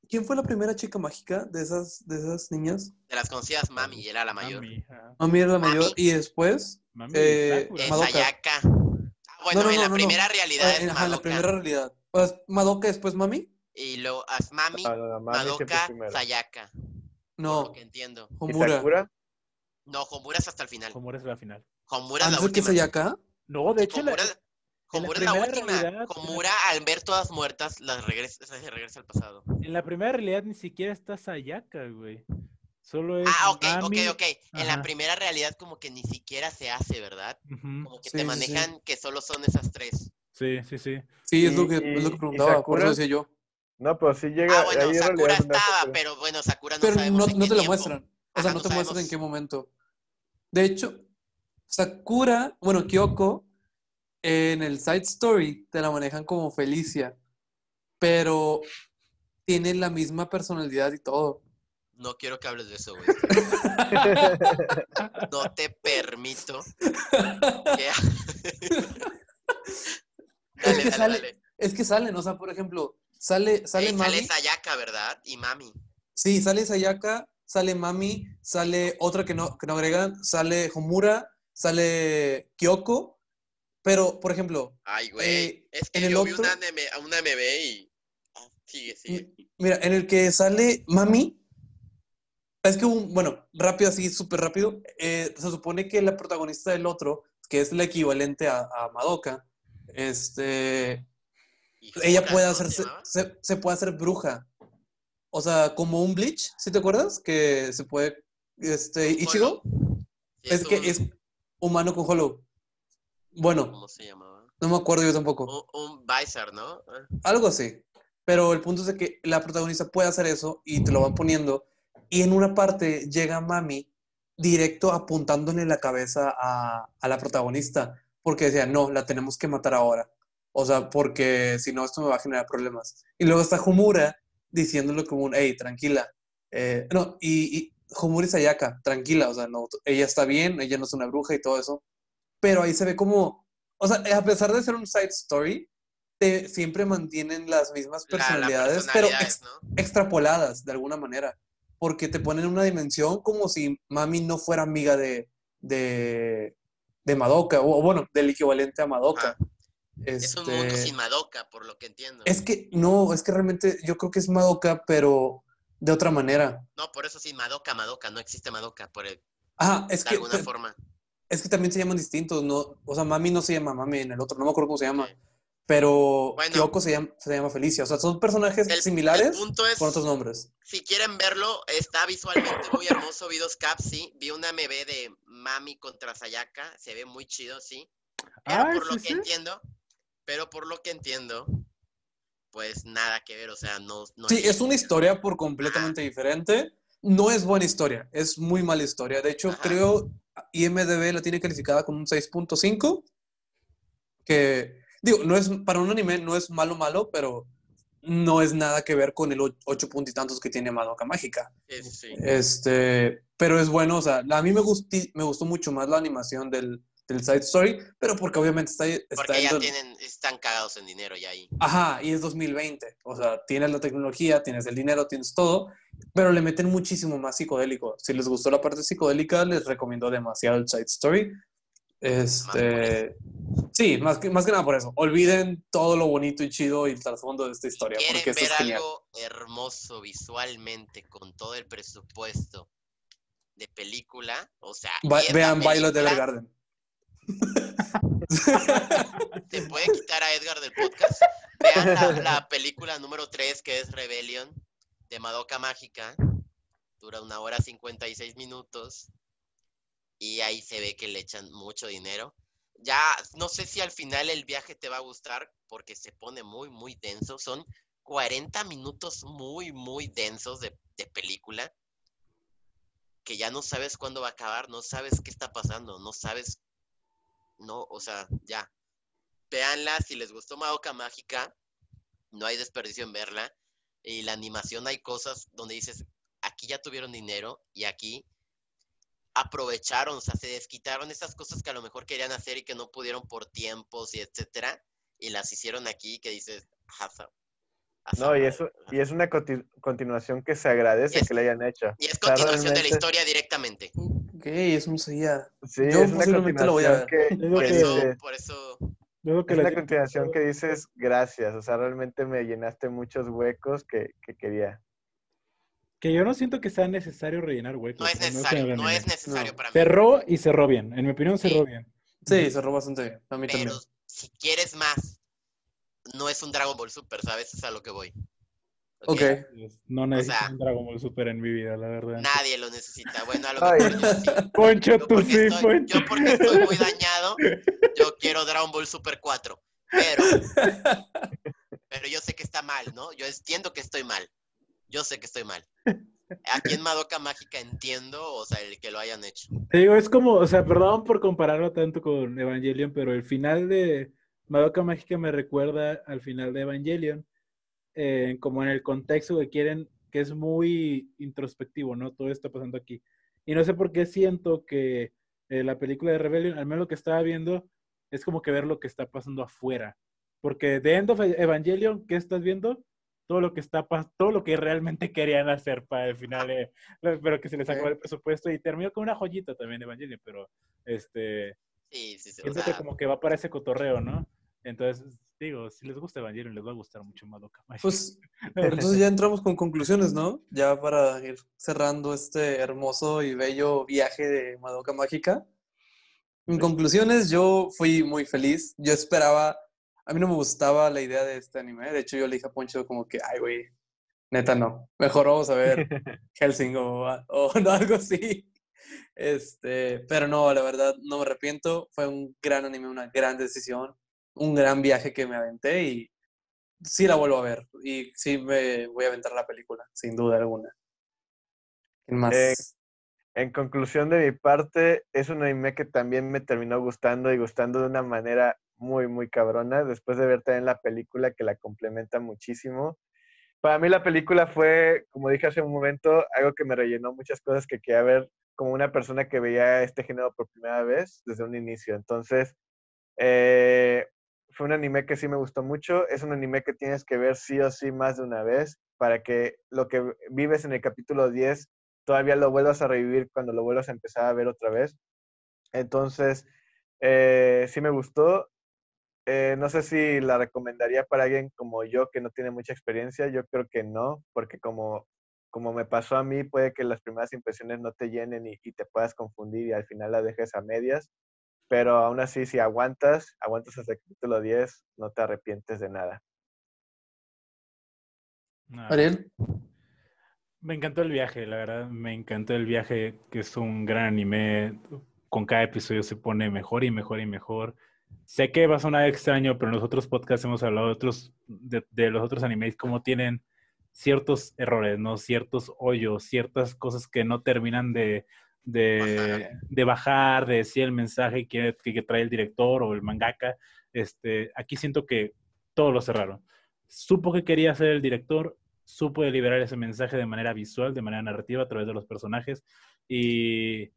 quién fue la primera chica mágica de esas, de esas niñas? De las conocidas Mami, y era la mayor. Mami. Mami era la mayor Mami. y después Mami, Eh. Sayaka. Ah, bueno, No, no, en la no, primera no. realidad Ah, es en- ajá, en la Madoka. primera realidad. Pues, Madoka después Mami? Y luego es Mami, Ah, no, la mami Madoka. Sayaka. No, lo que entiendo. ¿Y Homura. Sakura? No, Homura es hasta el final. ¿Cómo eres la final? Homura es la Antes que última. Sayaka. No, de hecho, la- Homura, Homura es la primera última. realidad- Homura, al ver todas muertas, las regresa, se regresa al pasado. en la primera realidad ni siquiera está Sayaka, güey. Solo es Ah, ok, Mami. ok, ok. En la primera realidad como que ni siquiera se hace, ¿verdad? Como que Sí, te sí. manejan que solo son esas tres. Sí, sí, sí. Sí, es Y- lo que, y- es lo que preguntaba, por eso decía yo. No, pero sí llega. Ah, bueno, ahí Sakura estaba, pero bueno, Sakura no Pero sabemos no, en no qué te lo tiempo. muestran. O sea, Ajá, no no te muestran en qué momento. De hecho, Sakura, bueno, Kyoko, en el side story te la manejan como Felicia, pero tiene la misma personalidad y todo. No quiero que hables de eso, güey. No te permito que... dale, que dale, sale- dale. Es que salen, o sea, por ejemplo, sale, sale Ey, Mami. sale Sayaka, ¿verdad? Y Mami. Sí, sale Sayaka, sale Mami, sale otra que no, que no agregan, sale Homura, sale Kyoko, pero, por ejemplo, Ay, güey. Eh, es que en el yo vi otro- una, una MB y... Ah, sigue, sigue. mira, en el que sale Mami, es que, un, bueno, rápido así, súper rápido, eh, se supone que la protagonista del otro, que es la equivalente a, a Madoka, este, ella puede hacerse, ¿Se se, puede hacer bruja. O sea, como un Bleach, ¿sí te acuerdas? Que se puede, este, Ichigo. Sí, Es que un- es humano con Hollow. Bueno, ¿Cómo se llamaba? no me acuerdo yo tampoco. Un, un ¿no? Ah, Algo así. Pero el punto es de que la protagonista puede hacer eso y te lo van poniendo. Y en una parte llega Mami directo apuntándole la cabeza a, a la protagonista. Porque decía, no, la tenemos que matar ahora. O sea, porque si no, esto me va a generar problemas. Y luego está Homura diciéndole como un, hey, tranquila. Eh, no, y, y Homura y Sayaka, tranquila. O sea, no, ella está bien, ella no es una bruja y todo eso. Pero ahí se ve como, o sea, a pesar de ser un side story, te- siempre mantienen las mismas la- la personalidades, pero personalidades, ex- ¿no? extrapoladas de alguna manera. Porque te ponen una dimensión como si Mami no fuera amiga de, de, de Madoka, o bueno, del equivalente a Madoka. Ajá. Es un mundo Este, sin Madoka, por lo que entiendo. es que no, es que realmente yo creo que es Madoka, pero de otra manera. No, por eso sin Madoka, Madoka, no existe Madoka, por el- Ajá, es de que, alguna forma. es que también se llaman distintos, ¿no? O sea, Mami no se llama Mami en el otro, no me acuerdo cómo se llama, Sí. Pero Bueno. Kyoko se llama, se llama Felicia. O sea, son personajes El- similares El punto es, con otros nombres. si quieren verlo, está visualmente muy hermoso, vi dos caps, sí. Vi una MB de Mami contra Sayaka, se ve muy chido, sí. Pero Ay, por lo sí, que sí. entiendo, pero por lo que entiendo, pues nada que ver, o sea, no... no Sí, es una historia por completamente diferente. No es buena historia, es muy mala historia. De hecho, Ajá. creo IMDB la tiene calificada con un 6.5, que digo, no es para un anime no es malo malo, pero no es nada que ver con el 8 puntos y tantos que tiene Madoka Mágica. Sí, sí, sí. Este, pero es bueno, o sea, a mí me gustó, me gustó mucho más la animación del, del side story, pero porque obviamente está, está Porque ya en- tienen, están cagados en dinero ya ahí. Ajá, y es 2020. O sea, tienes la tecnología, tienes el dinero, tienes todo, pero le meten muchísimo más psicodélico. Si les gustó la parte psicodélica, les recomiendo demasiado el Side Story. Este, sí, más que, más que nada por eso. Olviden todo lo bonito y chido y el trasfondo de esta historia, ¿Quieren porque esto ver es genial. algo hermoso visualmente con todo el presupuesto de película? O sea, vean Violet película Evergarden. Se puede quitar a Edgar del podcast. Vean la, la película número 3 que es Rebellion de Madoka Mágica. Dura una hora 56 minutos. Y ahí se ve que le echan mucho dinero. Ya no sé si al final el viaje te va a gustar porque se pone muy, muy denso. Son 40 minutos muy, muy densos de, de película. Que ya no sabes cuándo va a acabar, no sabes qué está pasando, no sabes. No, o sea, ya. Véanla, si les gustó Madoka Mágica, no hay desperdicio en verla. Y la animación hay cosas donde dices, aquí ya tuvieron dinero y aquí aprovecharon, o sea, se desquitaron esas cosas que a lo mejor querían hacer y que no pudieron por tiempos y etcétera, y las hicieron aquí que dices, No, y es, y es una continuación que se agradece que le hayan hecho. Y es continuación de la historia directamente. Ok, eso no sabía. Sí, Yo es una continuación lo voy a ver. Que, por, eso, por eso... es una continuación que dices gracias, o sea, realmente me llenaste muchos huecos que, que quería. Que yo no siento que sea necesario rellenar huecos. No es necesario, no, es necesario para mí. Cerró y cerró bien. En mi opinión, cerró bien. Sí, cerró bastante bien. A mí Pero si quieres más, no es un Dragon Ball Super, ¿sabes? Es a lo que voy. Ok. No necesito un Dragon Ball Super en mi vida, la verdad. Nadie lo necesita. Bueno, a lo mejor yo sí. Poncho, tú sí, Poncho. Yo porque estoy muy dañado, yo quiero Dragon Ball Super 4. Pero, pero yo sé que está mal, ¿no? Yo entiendo que estoy mal. Yo sé que estoy mal. Aquí en Madoka Mágica entiendo, o sea, el que lo hayan hecho. Te digo, es como, o sea, perdón por compararlo tanto con Evangelion, pero el final de Madoka Mágica me recuerda al final de Evangelion, eh, como en el contexto que quieren, que es muy introspectivo, ¿no? Todo está pasando aquí. Y no sé por qué siento que eh, la película de Rebellion, al menos lo que estaba viendo, es como que ver lo que está pasando afuera. Porque de End of Evangelion, ¿qué estás viendo? Todo lo que está todo lo que realmente querían hacer para el final, pero que se les sacó el presupuesto y terminó con una joyita también Evangelion, pero este sí, sí, sí, siento que como que va para ese cotorreo, ¿no? Entonces, digo, si les gusta Evangelion, les va a gustar mucho Madoka Pues, entonces ya entramos con conclusiones, ¿no? Ya para ir cerrando este hermoso y bello viaje de Madoka Mágica. En conclusiones, yo fui muy feliz. Yo esperaba a mí no me gustaba la idea de este anime. De hecho, yo le dije a Poncho como que, ay, güey, neta no. Mejor vamos a ver Helsing o, o algo así. Este, pero no, la verdad, no me arrepiento. Fue un gran anime, una gran decisión, un gran viaje que me aventé y sí la vuelvo a ver. Y sí me voy a aventar la película, sin duda alguna. más? Eh, en conclusión de mi parte, es un anime que también me terminó gustando y gustando de una manera muy, muy cabrona. Después de ver también la película que la complementa muchísimo. Para mí la película fue, como dije hace un momento, algo que me rellenó muchas cosas que quería ver como una persona que veía este género por primera vez desde un inicio. Entonces, eh, fue un anime que sí me gustó mucho. Es un anime que tienes que ver sí o sí más de una vez para que lo que vives en el capítulo 10 todavía lo vuelvas a revivir cuando lo vuelvas a empezar a ver otra vez. Entonces, eh, sí me gustó. Eh, no sé si la recomendaría para alguien como yo que no tiene mucha experiencia. Yo creo que no, porque como, como me pasó a mí, puede que las primeras impresiones no te llenen y, te puedas confundir y al final la dejes a medias. Pero aún así, si aguantas, aguantas hasta el capítulo 10, no te arrepientes de nada. Ariel. Me encantó el viaje, la verdad, me encantó el viaje, que es un gran anime. Con cada episodio se pone mejor y mejor y mejor. Sé que va a sonar extraño, pero en los otros podcasts hemos hablado de, otros, de, los otros animes, como tienen ciertos errores, ¿no? Ciertos hoyos, ciertas cosas que no terminan de, de, bajar, de decir el mensaje que, que, trae el director o el mangaka. Este, aquí siento que todo lo cerraron. Supo que quería ser el director, supo liberar ese mensaje de manera visual, de manera narrativa, a través de los personajes. Y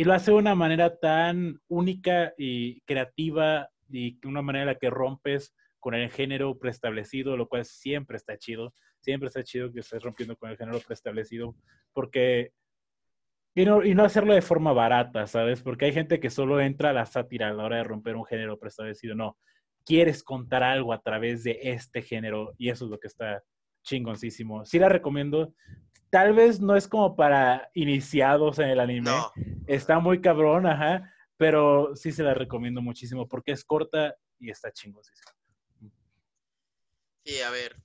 y lo hace de una manera tan única y creativa y una manera en que rompes con el género preestablecido, lo cual siempre está chido. Siempre está chido que estés rompiendo con el género preestablecido, porque... Y no, y no hacerlo de forma barata, ¿sabes? Porque hay gente que solo entra a la sátira a la hora de romper un género preestablecido. No, quieres contar algo a través de este género y eso es lo que está chingoncísimo. Sí la recomiendo tal vez no es como para iniciados en el anime. Está muy cabrón, ajá, pero sí se la recomiendo muchísimo porque es corta y está chingosísima. Sí, a ver,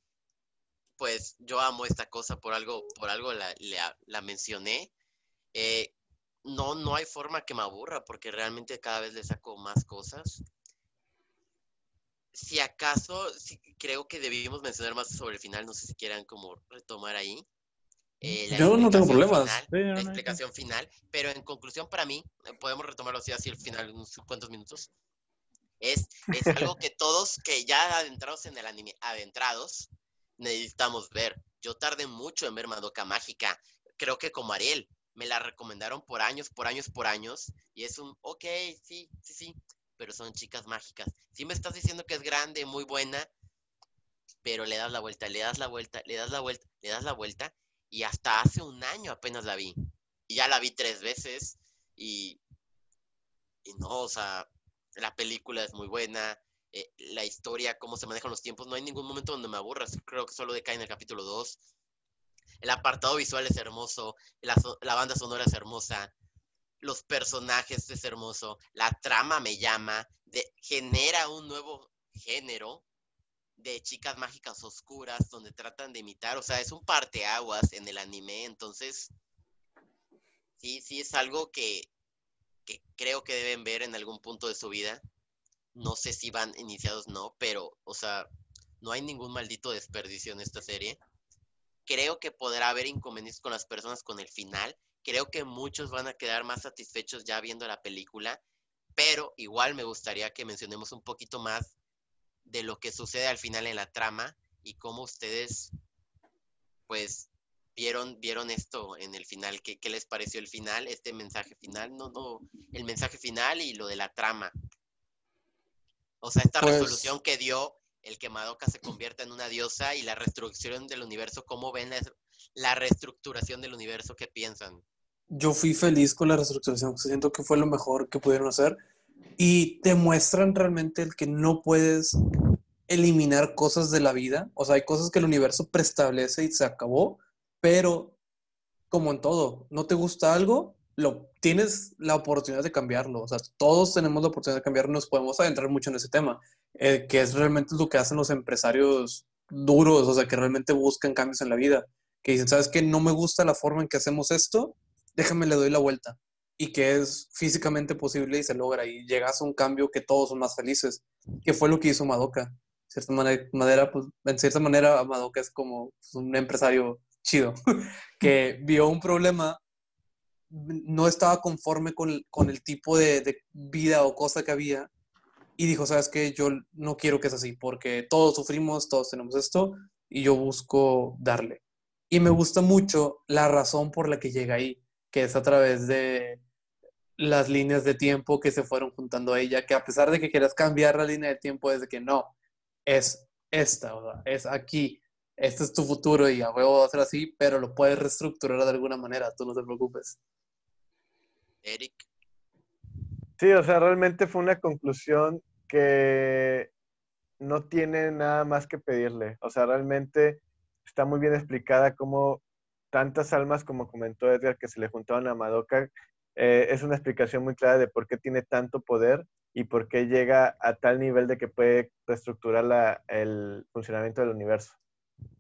pues yo amo esta cosa, por algo, por algo la, la, mencioné. Eh, no, no hay forma que me aburra porque realmente cada vez le saco más cosas. Si acaso, creo que debimos mencionar más sobre el final, no sé si quieran como retomar ahí. Eh, Yo no tengo problemas. la explicación final, pero en conclusión para mí, eh, podemos retomarlo así, así al final, unos cuantos minutos. Es, es algo que todos que ya adentrados en el anime, adentrados, necesitamos ver. Yo tardé mucho en ver Madoka Mágica. Creo que como Ariel, me la recomendaron por años, por años, por años. Y es un, ok, sí, sí, sí, pero son chicas mágicas. Si me estás diciendo que es grande, muy buena, pero le das la vuelta, le das la vuelta, le das la vuelta, le das la vuelta, y hasta hace un año apenas la vi. Y ya la vi tres veces, y, no, o sea, la película es muy buena, eh, la historia, cómo se manejan los tiempos, no hay ningún momento donde me aburras, creo que solo decae en el capítulo 2. El apartado visual es hermoso, la, la banda sonora es hermosa, los personajes es hermoso, la trama me llama, de, genera un nuevo género de chicas mágicas oscuras donde tratan de imitar, o sea, es un parteaguas en el anime, entonces sí, sí es algo que, que creo que deben ver en algún punto de su vida. No sé si van iniciados no, pero, o sea, no hay ningún maldito desperdicio en esta serie. Creo que podrá haber inconvenientes con las personas con el final. Creo que muchos van a quedar más satisfechos ya viendo la película, pero igual me gustaría que mencionemos un poquito más de lo que sucede al final en la trama y cómo ustedes, pues, vieron, vieron esto en el final. ¿Qué, ¿Qué, les pareció el final, este mensaje final? No, no, el mensaje final y lo de la trama. O sea, esta pues... resolución que dio el que Madoka se convierta en una diosa y la reestructuración del universo, ¿cómo ven la, la reestructuración del universo? ¿Qué piensan? Yo fui feliz con la reestructuración, siento que fue lo mejor que pudieron hacer y te muestran realmente el que no puedes eliminar cosas de la vida, o sea, hay cosas que el universo preestablece y se acabó, pero como en todo, no te gusta algo, lo tienes la oportunidad de cambiarlo, o sea, todos tenemos la oportunidad de cambiarlo, nos podemos adentrar mucho en ese tema, eh, que es realmente lo que hacen los empresarios duros, o sea, que realmente buscan cambios en la vida, que dicen, ¿sabes qué? No me gusta la forma en que hacemos esto, déjame le doy la vuelta y que es físicamente posible y se logra y llegas a un cambio que todos son más felices, que fue lo que hizo Madoka. De cierta manera, pues, en cierta manera, Madoka es como pues, un empresario chido, que vio un problema, no estaba conforme con, con el tipo de, de, vida o cosa que había y dijo, sabes que yo no quiero que sea así, porque todos sufrimos, todos tenemos esto y yo busco darle. Y me gusta mucho la razón por la que llega ahí, que es a través de las líneas de tiempo que se fueron juntando a ella, que a pesar de que quieras cambiar la línea de tiempo, es de que no, es esta, ¿verdad? es aquí, este es tu futuro y a huevo va a ser así, pero lo puedes reestructurar de alguna manera, tú no te preocupes. Eric. Sí, o sea, realmente fue una conclusión que no tiene nada más que pedirle. O sea, realmente está muy bien explicada cómo tantas almas, como comentó Edgar, que se le juntaron a Madoka, eh, es una explicación muy clara de por qué tiene tanto poder y por qué llega a tal nivel de que puede reestructurar el funcionamiento del universo.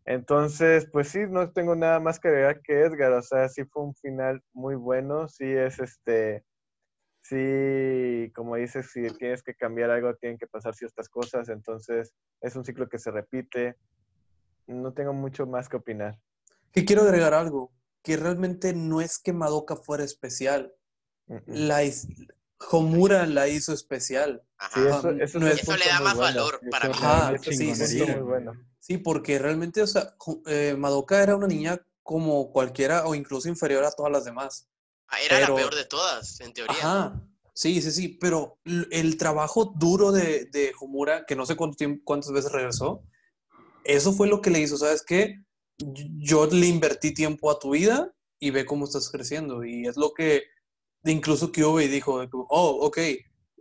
Entonces, pues sí, no tengo nada más que agregar que Edgar, o sea, sí fue un final muy bueno, sí es este, sí, como dices, si tienes que cambiar algo, tienen que pasar ciertas cosas, entonces es un ciclo que se repite, no tengo mucho más que opinar. Y quiero agregar algo, que realmente no es que Madoka fuera especial, la Homura la hizo especial. Ajá. Sí, eso, eso, no es eso le da más bueno. valor para mí. Ajá, sí, sí, bueno. sí, porque realmente, o sea, eh, Madoka era una niña como cualquiera o incluso inferior a todas las demás. Ah, era pero... la peor de todas, en teoría. Ajá. Sí, sí, sí, pero el trabajo duro de, de Homura, que no sé cuánto tiempo, cuántas veces regresó, eso fue lo que le hizo, ¿sabes qué? Yo le invertí tiempo a tu vida y ve cómo estás creciendo. Y es lo que incluso Kyubey dijo, oh, ok,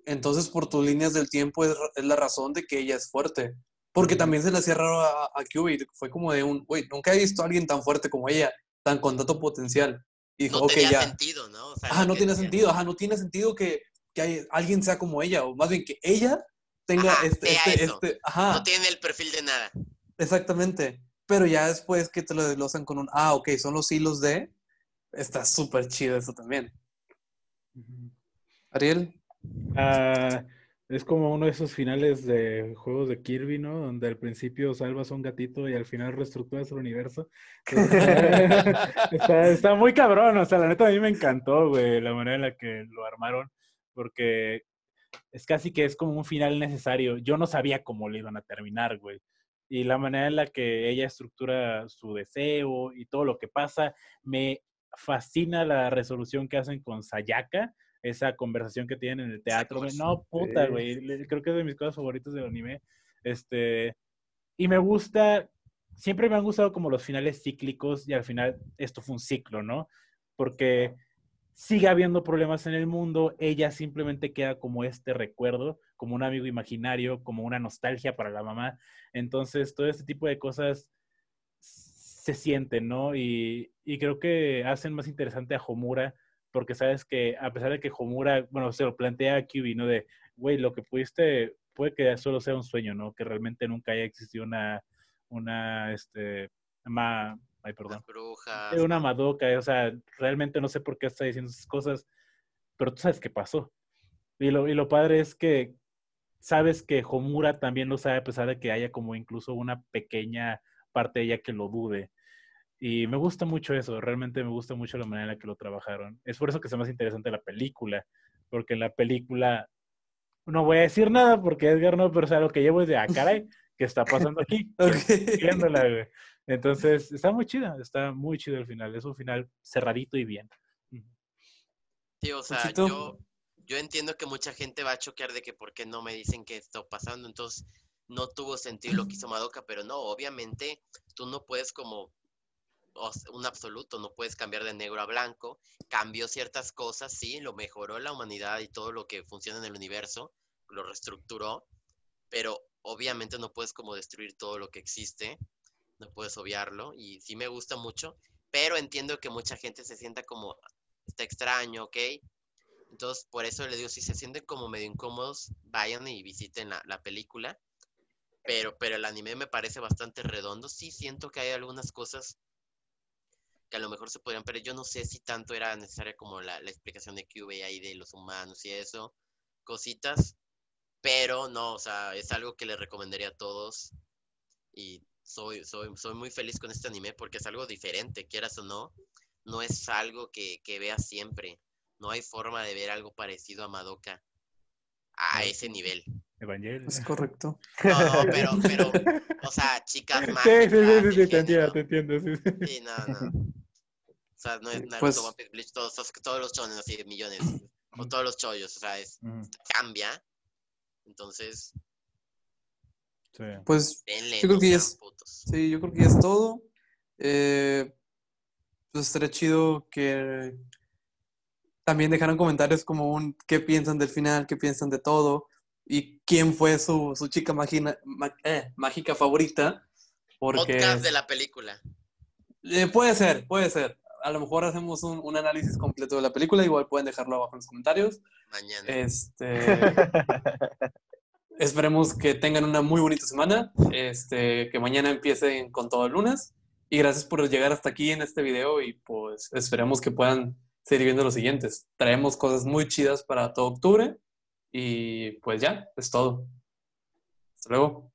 entonces por tus líneas del tiempo es, es, la razón de que ella es fuerte. Porque también se le hacía raro a, a fue como de un, güey, nunca he visto a alguien tan fuerte como ella, tan con tanto potencial. Y dijo, no okay, tenía ya. sentido, ¿no? O sea, ajá, no, tiene sentido, ajá, no tiene sentido que, que hay, alguien sea como ella, o más bien que ella tenga ajá, este, este, este, ajá. No tiene el perfil de nada. Exactamente. Pero ya después que te lo desglosan con un, ah, ok, son los hilos de, está súper chido eso también. Ariel. Uh, es como uno de esos finales de juegos de Kirby, ¿no? Donde al principio salvas a un gatito y al final reestructuras el universo. está, está, muy cabrón, o sea, la neta a mí me encantó, güey, la manera en la que lo armaron, porque es casi que es como un final necesario. Yo no sabía cómo le iban a terminar, güey. Y la manera en la que ella estructura su deseo y todo lo que pasa, me fascina la resolución que hacen con Sayaka, esa conversación que tienen en el teatro. Güey. No, puta, güey. Creo que es de mis cosas favoritas del anime. Este, y me gusta, siempre me han gustado como los finales cíclicos y al final esto fue un ciclo, ¿no? Porque sigue habiendo problemas en el mundo, ella simplemente queda como este recuerdo, como un amigo imaginario, como una nostalgia para la mamá. Entonces, todo este tipo de cosas se sienten, ¿no? Y, y creo que hacen más interesante a Homura, porque sabes que a pesar de que Homura, bueno, se lo plantea a Kyubi, ¿no? De, güey, lo que pudiste, puede que solo sea un sueño, ¿no? Que realmente nunca haya existido una, una, este, ma, ay, perdón. Brujas. Una Madoka, o sea, realmente no sé por qué está diciendo esas cosas, pero tú sabes qué pasó. Y lo, y lo padre es que sabes que Homura también lo sabe, a pesar de que haya como incluso una pequeña parte de ella que lo dude. Y me gusta mucho eso, realmente me gusta mucho la manera en la que lo trabajaron. Es por eso que es más interesante la película, porque en la película no voy a decir nada porque Edgar no, pero o sea, lo que llevo es de, ah, caray, ¿qué está pasando aquí? Ok. Viéndola, güey. Entonces, está muy chida, está muy chido el final. Es un final cerradito y bien. Sí, o sea, yo, yo entiendo que mucha gente va a choquear de que por qué no me dicen qué está pasando, entonces no tuvo sentido lo que hizo Madoka, pero no, obviamente tú no puedes como un absoluto, no puedes cambiar de negro a blanco, cambió ciertas cosas, sí, lo mejoró la humanidad y todo lo que funciona en el universo, lo reestructuró, pero obviamente no puedes como destruir todo lo que existe, no puedes obviarlo, y sí me gusta mucho, pero entiendo que mucha gente se sienta como, está extraño, ¿ok? Entonces, por eso le digo, si se sienten como medio incómodos, vayan y visiten la película. Pero, pero el anime me parece bastante redondo. Sí siento que hay algunas cosas que a lo mejor se podrían, pero yo no sé si tanto era necesaria como la, la explicación de QB ahí de los humanos y eso, cositas. Pero no, o sea, es algo que le recomendaría a todos. Y soy, soy, soy muy feliz con este anime porque es algo diferente, quieras o no. No es algo que, que veas siempre. No hay forma de ver algo parecido a Madoka a ese nivel. Evangelion. Es correcto. No, no, pero, pero, o sea, chicas Sí, mágicas. sí, sí, sí, sí, te entiendo, te entiendo. Sí, no, no. O sea, no es Naruto, Pues- One Piece, Bleach, todos, todos, los chones así de millones. O todos los chollos, o sea, es, cambia. Entonces, sí. Pues denle, Yo creo no que ya es- putos. sí, yo creo que ya es todo. Eh, pues estaría chido que también dejaran comentarios como un qué piensan del final, qué piensan de todo y quién fue su, su chica magina- ma- eh, mágica favorita. Porque Podcast de la película. Eh, puede ser, puede ser. A lo mejor hacemos un, un análisis completo de la película, igual pueden dejarlo abajo en los comentarios. Mañana. Este, esperemos que tengan una muy bonita semana, este, que mañana empiecen con todo el lunes. Y gracias por llegar hasta aquí en este video y pues esperemos que puedan seguir viendo los siguientes. Traemos cosas muy chidas para todo octubre y pues ya, es todo. Hasta luego.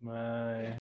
Bye.